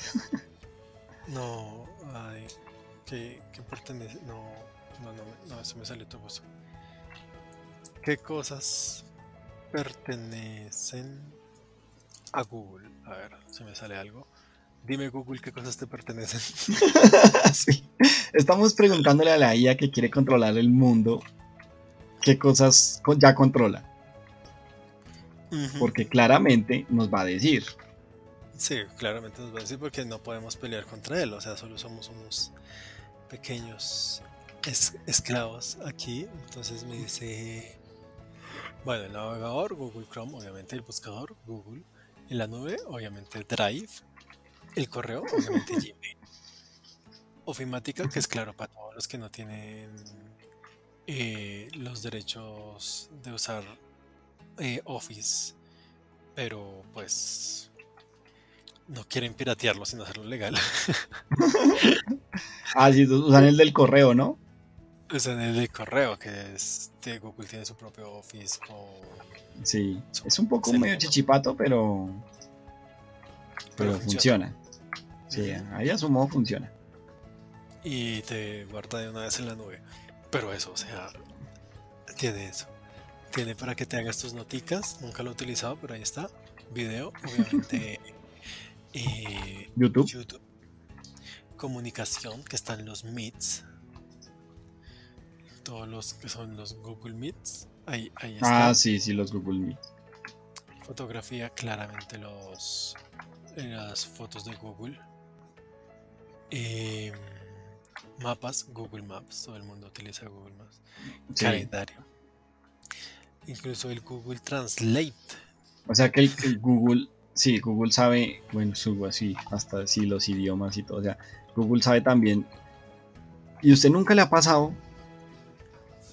No, ay, ¿qué, qué pertenece? No, no, no, no, eso me salió todo eso. ¿Qué cosas pertenecen a Google? A ver, si me sale algo. Dime Google qué cosas te pertenecen. sí. Estamos preguntándole a la IA que quiere controlar el mundo qué cosas ya controla. Porque claramente nos va a decir. Sí, claramente nos va a decir porque no podemos pelear contra él. O sea, solo somos unos pequeños esclavos aquí. Entonces me dice, bueno, el navegador, Google Chrome, obviamente el buscador, Google. En la nube, obviamente el Drive. El correo, obviamente Gmail. Ofimática, que es claro para todos los que no tienen eh, los derechos de usar eh, Office, pero pues no quieren piratearlo sin hacerlo legal. ah, sí, usan el del correo, ¿no? Usan el del correo, que es Google tiene su propio Office. sí, es un poco medio chichipato, pero, pero funciona. Sí, ahí a su modo funciona. Y te guarda de una vez en la nube. Pero eso, o sea, tiene eso. Tiene para que te hagas tus noticas. Nunca lo he utilizado, pero ahí está. Video, obviamente. eh, YouTube. YouTube. Comunicación, que están los Meets. Todos los que son los Google Meets. Ahí, ahí está. Ah, sí, sí, los Google Meet. Fotografía, claramente los las fotos de Google. Em, mapas, Google Maps. Todo el mundo utiliza Google Maps. Sí. Calendario. Incluso el Google Translate. O sea que el, el Google, sí, Google sabe, bueno, subo así, hasta sí, los idiomas y todo. O sea, Google sabe también. Y usted nunca le ha pasado.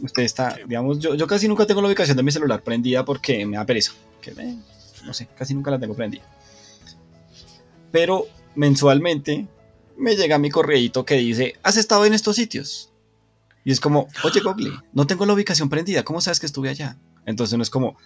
Usted está, Sí. digamos, yo, yo casi nunca tengo la ubicación de mi celular prendida porque me da pereza. Que, eh, no sé, casi nunca la tengo prendida. Pero mensualmente me llega mi correíto que dice, ¿has estado en estos sitios? Y es como, oye Google, no tengo la ubicación prendida, ¿cómo sabes que estuve allá? Entonces uno es como,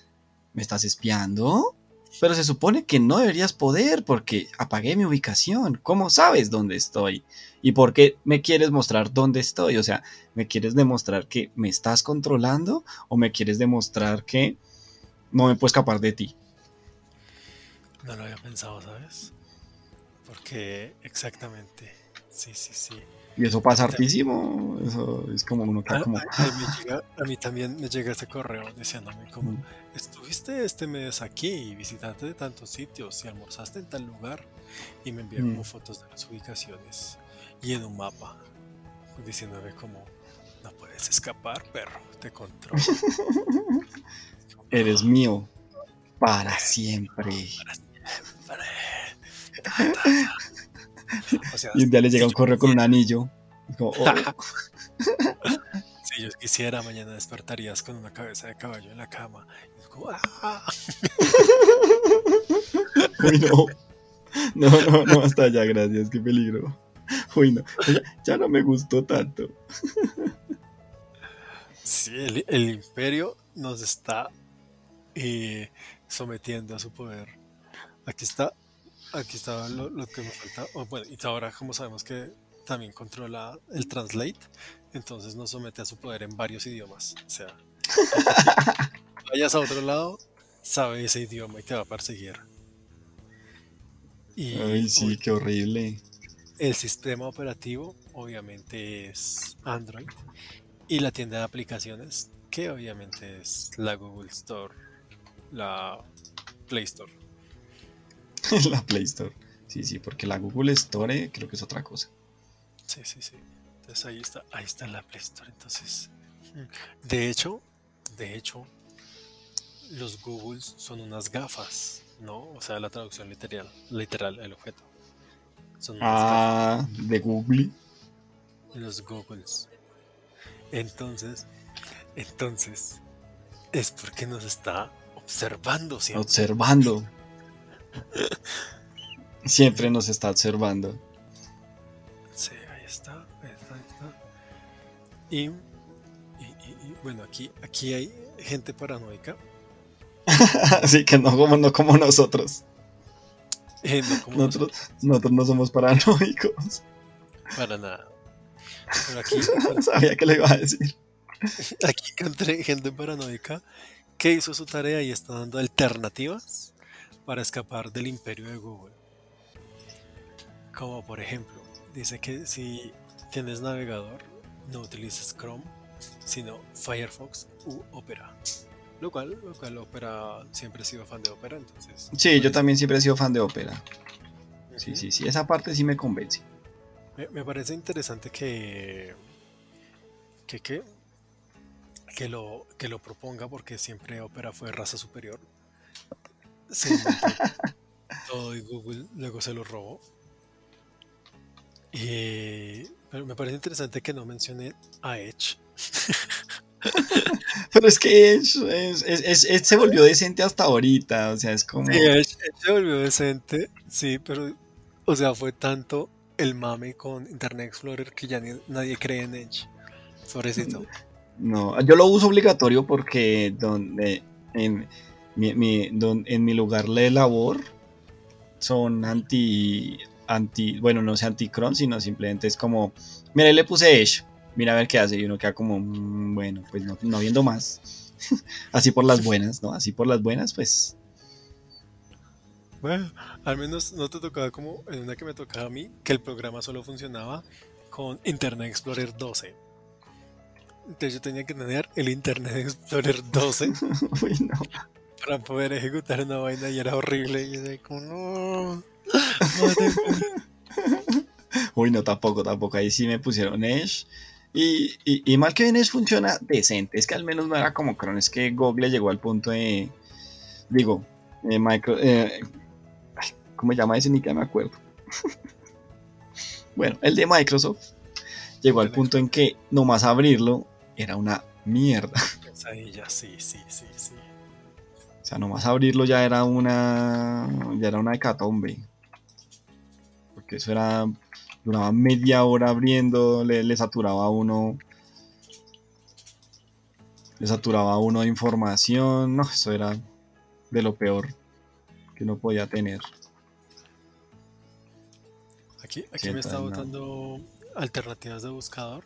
¿me estás espiando? Pero se supone que no deberías poder porque apagué mi ubicación. ¿Cómo sabes dónde estoy? ¿Y por qué me quieres mostrar dónde estoy? O sea, ¿me quieres demostrar que me estás controlando o me quieres demostrar que no me puedo escapar de ti? No lo había pensado, ¿sabes? Porque exactamente. Sí, sí, sí. Y eso pasa hartísimo. Eso es como uno A, queda como... llega- a mí también me llega ese correo diciéndome como, Mm. estuviste este mes aquí y visitaste de tantos sitios y almorzaste en tal lugar y me Mm. como fotos de las ubicaciones y en un mapa diciéndome como, no puedes escapar, perro, te controlo. Eres mío para siempre. O sea, Y un día le llega si un correo con un anillo. Como, oh, Si yo quisiera, mañana despertarías con una cabeza de caballo en la cama. Y es como, "Ah". uy, no. No, no, no, hasta allá, gracias, qué peligro. Uy, no, ya, ya no me gustó tanto. Sí, el, el imperio nos está eh, sometiendo a su poder. Aquí está, aquí está lo, lo que me falta. Oh, bueno, y ahora como sabemos que también controla el translate, entonces nos somete a su poder en varios idiomas. O sea, vayas a otro lado, sabe ese idioma y te va a perseguir. Y Ay, sí, qué horrible. el sistema operativo obviamente es Android y la tienda de aplicaciones que obviamente es la Google Store, la Play Store. la Play Store. Sí, sí, porque la Google Store creo que es otra cosa. Sí, sí, sí. Entonces ahí está, ahí está la Play Store. Entonces, mm, de hecho, de hecho, los Googles son unas gafas, ¿no? O sea, la traducción literal, literal, el objeto. Son unas gafas. Ah, de Google. los Googles. Entonces, entonces, es porque nos está observando siempre. Observando. Siempre nos está observando. Sí, ahí está, ahí está, ahí está. Y, y- y- y, bueno, aquí, aquí hay gente paranoica. Así que no como, no como nosotros. eh, no como Nosotros, nosotros, nosotros no somos paranoicos. para nada. Pero aquí, Sabía que le iba a decir. aquí encontré gente paranoica que hizo su tarea y está dando alternativas para escapar del imperio de Google. Como por ejemplo, dice que si tienes navegador, no utilices Chrome, sino Firefox u Opera. Lo cual, lo cual Opera siempre he sido fan de Opera, entonces. Sí, yo pues, también siempre he sido fan de ópera. Sí, sí, sí. Esa parte sí me convence. Me, me parece interesante que, que, que, que lo, que lo proponga porque siempre Opera fue raza superior. Se todo y Google luego se lo robó. Y, pero me parece interesante que no mencione a Edge. Pero es que es, es- es- es- es- se volvió decente hasta ahorita. O sea, es como. Sí, Edge, Edge se volvió decente, sí, pero, o sea, fue tanto el mame con Internet Explorer que ya ni- nadie cree en Edge. Pobrecito. No, yo lo uso obligatorio porque donde en mi, mi- don- en mi lugar de labor son anti anti, bueno, no sé anti-cron, sino simplemente es como, mira, le puse Edge, mira a ver qué hace, y uno queda como, mm, bueno, pues no, no viendo más. Así por las buenas, ¿no? Así por las buenas, pues bueno, al menos no te tocaba como en una que me tocaba a mí, que el programa solo funcionaba con Internet Explorer 12. Entonces yo tenía que tener el Internet Explorer 12 para poder ejecutar una vaina y era horrible. Y yo como, no. Uy, no, tampoco, tampoco. Ahí sí me pusieron Edge. Y, y, mal que bien Edge funciona decente. Es que al menos no era como Chrome. Es que Google llegó al punto de. Digo, eh, micro, eh, ¿Cómo se llama ese? Ni que me acuerdo. bueno, el de Microsoft llegó al punto en que nomás abrirlo era una mierda. sí, sí, sí, sí. O sea, nomás abrirlo ya era una. ya era una hecatombe. Porque eso era. duraba media hora abriendo, le, le saturaba a uno. Le saturaba a uno de información. No, eso era de lo peor que uno podía tener. Aquí, me está botando alternativas de buscador,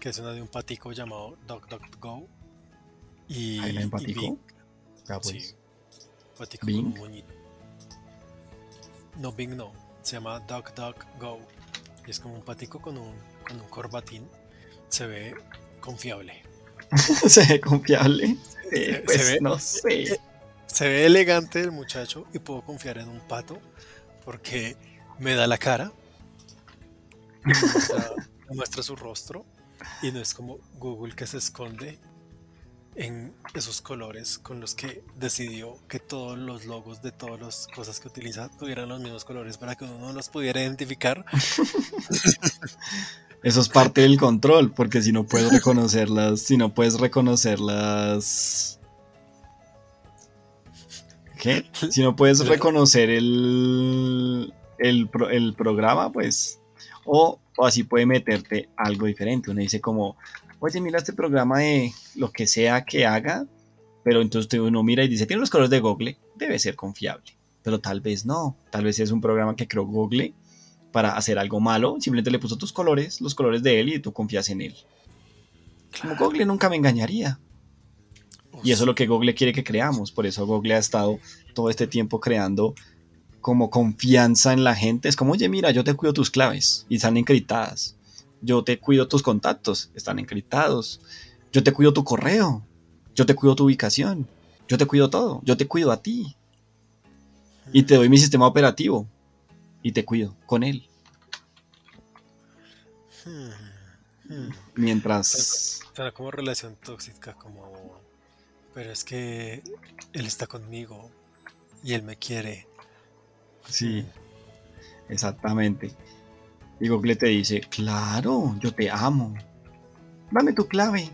que es una de un patico llamado DuckDuckGo. Y, ¿Hay un patico? Ah, pues. Sí, patico Bing. con un No, Bing no, se llama DuckDuckGo. Y es como un patico con un, con un corbatín. Se ve confiable. se ve confiable. pues se ve, no sé. Se ve elegante el muchacho y puedo confiar en un pato porque me da la cara, me muestra, su rostro y no es como Google que se esconde en esos colores con los que decidió que todos los logos de todas las cosas que utiliza tuvieran los mismos colores para que uno no los pudiera identificar. Eso es parte del control, porque si no puedes reconocerlas, si no puedes reconocerlas... ¿Qué? Si no puedes reconocer el, el, el programa, pues, o, así puede meterte algo diferente. Uno dice como, oye, mira este programa de lo que sea que haga, pero entonces uno mira y dice, tiene los colores de Google, debe ser confiable. Pero tal vez no, tal vez es un programa que creó Google para hacer algo malo, simplemente le puso tus colores, los colores de él y tú confías en él. Como Google nunca me engañaría. Y eso es lo que Google quiere que creamos, por eso Google ha estado todo este tiempo creando como confianza en la gente. Es como, oye, mira, yo te cuido tus claves y están encriptadas. Yo te cuido tus contactos, están encriptados. Yo te cuido tu correo. Yo te cuido tu ubicación. Yo te cuido todo. Yo te cuido a ti. Y te doy mi sistema operativo. Y te cuido con él. Mientras... Será como relación tóxica, como... Pero es que él está conmigo y él me quiere Sí, exactamente. Y Google te dice, claro, yo te amo. Dame tu clave.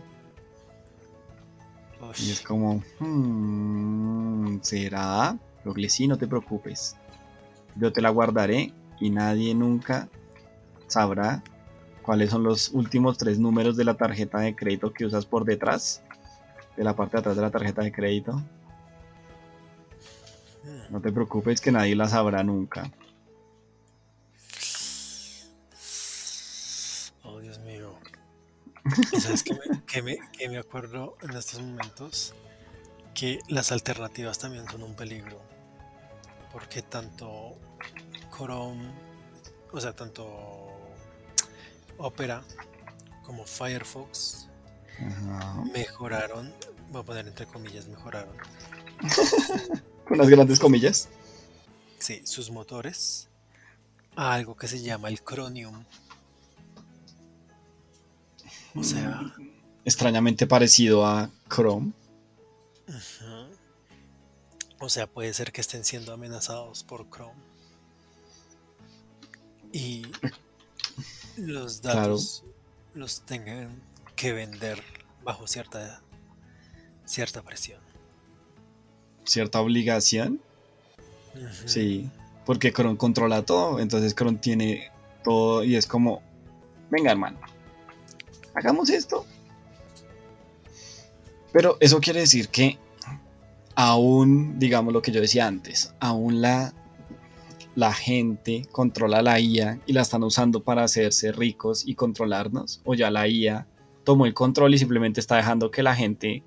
Y es como, hmm, ¿será? Google, sí, no te preocupes. Yo te la guardaré y nadie nunca sabrá cuáles son los últimos tres números de la tarjeta de crédito que usas por detrás, de la parte de atrás de la tarjeta de crédito. No te preocupes que nadie la sabrá nunca. ¿Sabes qué me, me, acuerdo en estos momentos? Que las alternativas también son un peligro. Porque tanto Chrome, o sea, tanto Opera como Firefox mejoraron, voy a poner entre comillas, mejoraron con las grandes comillas. Sí, sus motores a algo que se llama el Chromium. O sea. Extrañamente parecido a Chrome. O sea, puede ser que estén siendo amenazados por Chrome. Y los datos los tengan que vender bajo cierta, cierta presión cierta obligación. Sí, porque Kron controla todo, entonces Kron tiene todo y es como, venga hermano, hagamos esto. Pero eso quiere decir que aún, digamos lo que yo decía antes, aún la, la gente controla la IA y la están usando para hacerse ricos y controlarnos, o ya la IA tomó el control y simplemente está dejando que la gente,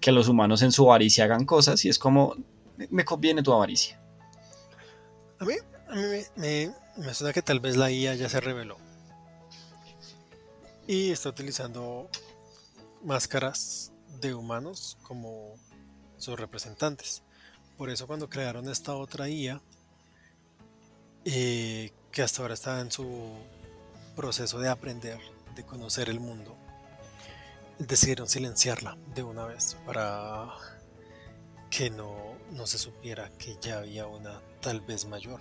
que los humanos en su avaricia hagan cosas y es como, me conviene tu avaricia. A mí, a mí me, me suena que tal vez la IA ya se reveló y está utilizando máscaras de humanos como sus representantes. Por eso cuando crearon esta otra IA, eh, que hasta ahora está en su proceso de aprender, de conocer el mundo, decidieron silenciarla de una vez para que no, no se supiera que ya había una tal vez mayor.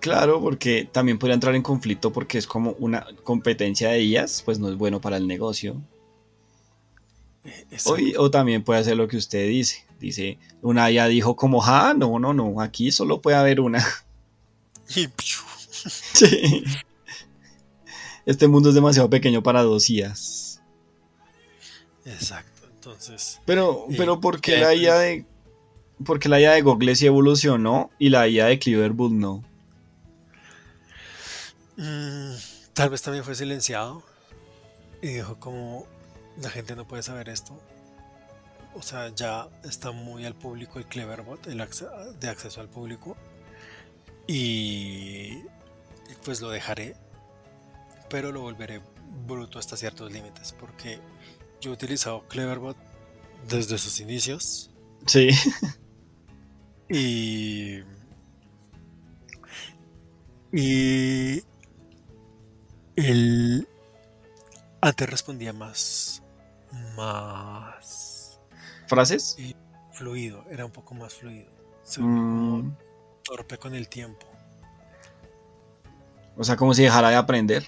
Claro, porque también podría entrar en conflicto porque es como una competencia de ellas, pues no es bueno para el negocio. Eh, o, o, también puede hacer lo que usted dice. Dice, una ya dijo como, ah, no, no, no, aquí solo puede haber una. sí. Este mundo es demasiado pequeño para dos IAs. Exacto, entonces. Pero, pero ¿por qué la IA de. Porque la IA de Google sí evolucionó y la IA de Cleverwood no? Mm, tal vez también fue silenciado y dijo como la gente no puede saber esto. O sea, ya está muy al público el Cleverbot, el de acceso al público. Y, pues lo dejaré, pero lo volveré bruto hasta ciertos límites, porque yo he utilizado Cleverbot desde sus inicios. Sí. Y. Y el antes respondía más. Más. ¿Frases? fluido, era un poco más fluido. Se mm. torpe con el tiempo. O sea, como si dejara de aprender.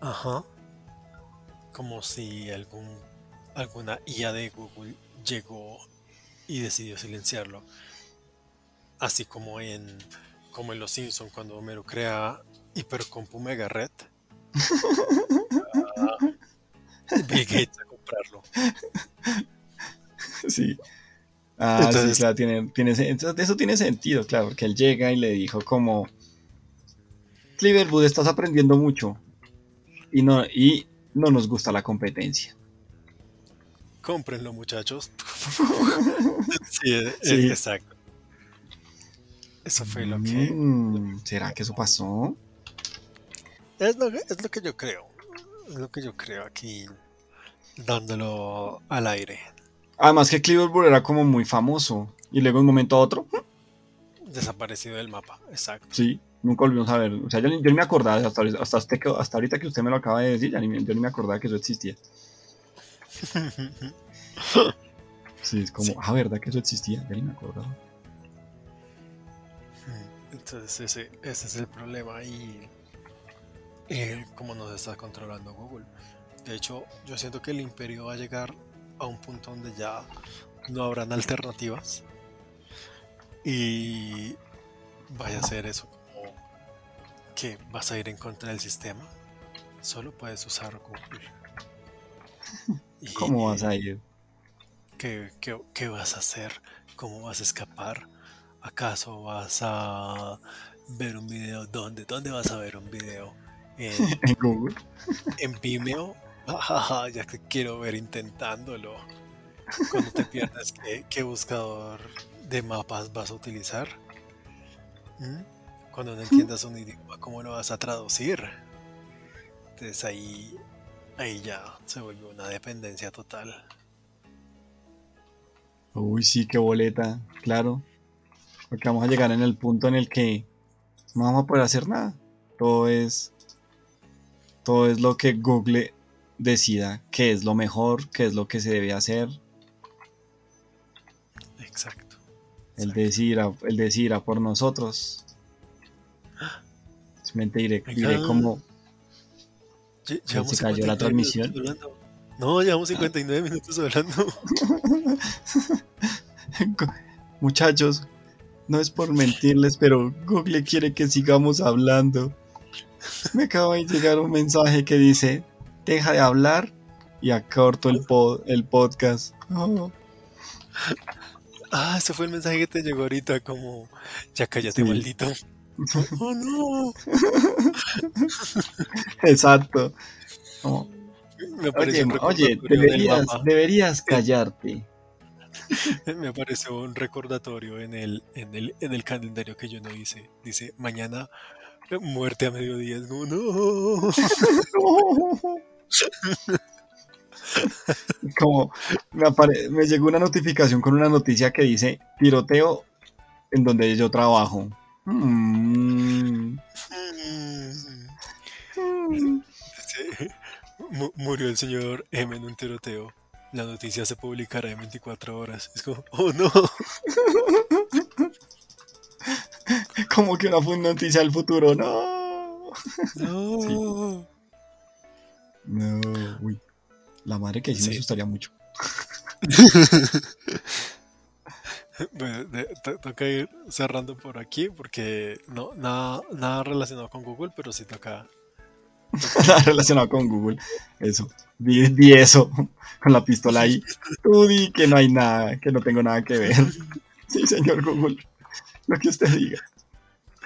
Ajá. Como si algún, alguna IA de Google llegó y decidió silenciarlo. Así como en, como en Los Simpsons cuando Homero crea Hipercompu Mega Red Bill Gates a comprarlo. Sí. Ah, sí, claro, tiene, tiene, eso tiene sentido, claro, porque él llega y le dijo como, Cleverwood, estás aprendiendo mucho y no, y no nos gusta la competencia. Cómprenlo, muchachos. sí, exacto. Eso fue lo que... Mm, ¿Será que eso pasó? Es lo, es lo que yo creo. Es lo que yo creo aquí, dándolo al aire. Además que Cleveland era como muy famoso y luego de un momento a otro... Desaparecido del mapa, exacto. Sí, nunca volvimos a ver. O sea, yo, yo ni me acordaba, hasta, hasta, hasta, ahorita que usted me lo acaba de decir, ya ni, yo ni me acordaba que eso existía. sí, es como, ah, ¿verdad que eso existía? Ya ni me acordaba. Entonces ese, ese es el problema y eh, cómo nos está controlando Google. De hecho, yo siento que el imperio va a llegar a un punto donde ya no habrán alternativas y vaya a ser eso como que vas a ir en contra del sistema. Solo puedes usar Google. ¿Cómo vas a ir? ¿qué, qué, vas a hacer? ¿Cómo vas a escapar? ¿Acaso vas a ver un video? ¿Dónde? ¿Dónde vas a ver un video? en, Google. En Vimeo. ya que quiero ver intentándolo. Cuando te pierdas, ¿qué, buscador de mapas vas a utilizar? ¿Mm? Cuando no entiendas un idioma, ¿cómo lo vas a traducir? Entonces ahí, ahí ya se vuelve una dependencia total. Uy, sí, qué boleta, claro. Porque vamos a llegar en el punto en el que no vamos a poder hacer nada. Todo es todo es lo que Google decida qué es lo mejor, qué es lo que se debe hacer. Exacto. El decidirá, el por nosotros. Simplemente diré, diré cómo se cayó la transmisión. No, llevamos 59 minutos hablando. Muchachos, no es por mentirles, pero Google quiere que sigamos hablando. Me acaba de llegar un mensaje que dice, deja de hablar y acorto el, el podcast. ah, ese fue el mensaje que te llegó ahorita, como, ya cállate, maldito. oh no. Exacto. oye, oye deberías, deberías callarte. Me apareció un recordatorio en el, en el, en el calendario que yo no hice. Dice, mañana muerte a mediodía. no. Como me, llegó una notificación con una noticia que dice tiroteo en donde yo trabajo. Mm. Murió el señor M en un tiroteo. La noticia se publicará en 24 horas. Es como, oh no. como que una noticia del futuro, no. No. No, uy. La madre que sí, me asustaría mucho. bueno, toca ir cerrando por aquí porque no nada, nada relacionado con Google, pero sí toca. nada relacionado con Google. Eso. Di, eso con la pistola ahí. Tú di que no hay nada, que no tengo nada que ver. Sí, señor Google. Lo que usted diga.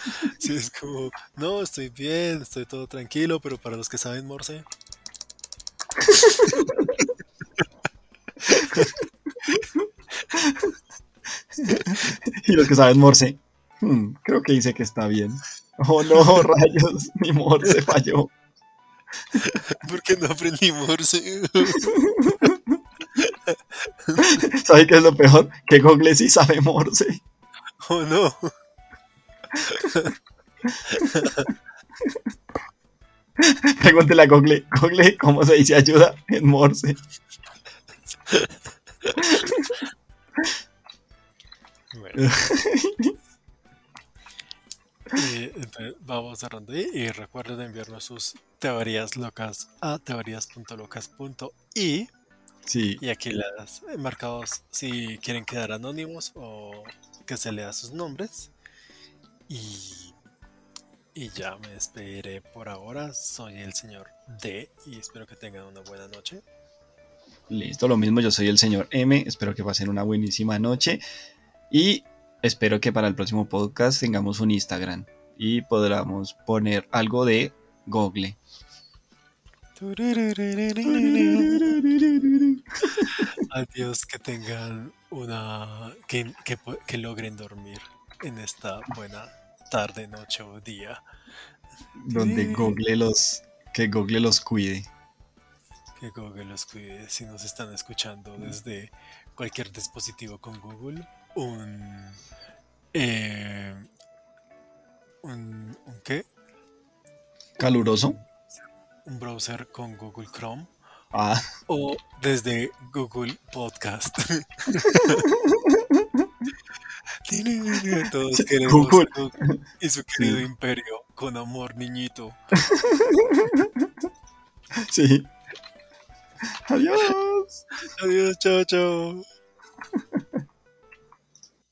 Sí, es como, no, estoy bien, estoy todo tranquilo, pero para los que saben Morse, y los que saben Morse, hmm, creo que dice que está bien. Oh no, rayos, mi Morse falló. ¿Por qué no aprendí Morse? ¿Sabe qué es lo peor? Que Google sí sabe Morse. Oh no. Pregúntele a Google, Google, ¿cómo se dice ayuda en Morse? Bueno. Eh, vamos cerrando y, y recuerden enviarnos sus teorías locas a teorías.locas.i sí. y aquí las marcados si quieren quedar anónimos o que se lea sus nombres y y ya me despediré por ahora. Soy el señor D y espero que tengan una buena noche. Listo, lo mismo, yo soy el señor M. Espero que pasen una buenísima noche. Y espero que para el próximo podcast tengamos un Instagram y podamos poner algo de Google. Adiós, que tengan una. que, que logren dormir en esta buena tarde, noche o día. Donde Google los. Que Google los cuide. Que Google los cuide. Si nos están escuchando desde cualquier dispositivo con Google, un. Eh, un, ¿Un qué? ¿Caluroso? Un browser con Google Chrome. Ah. O desde Google Podcast. Todos queremos y su querido imperio con amor, niñito. Sí. Adiós. Adiós, chao, chao.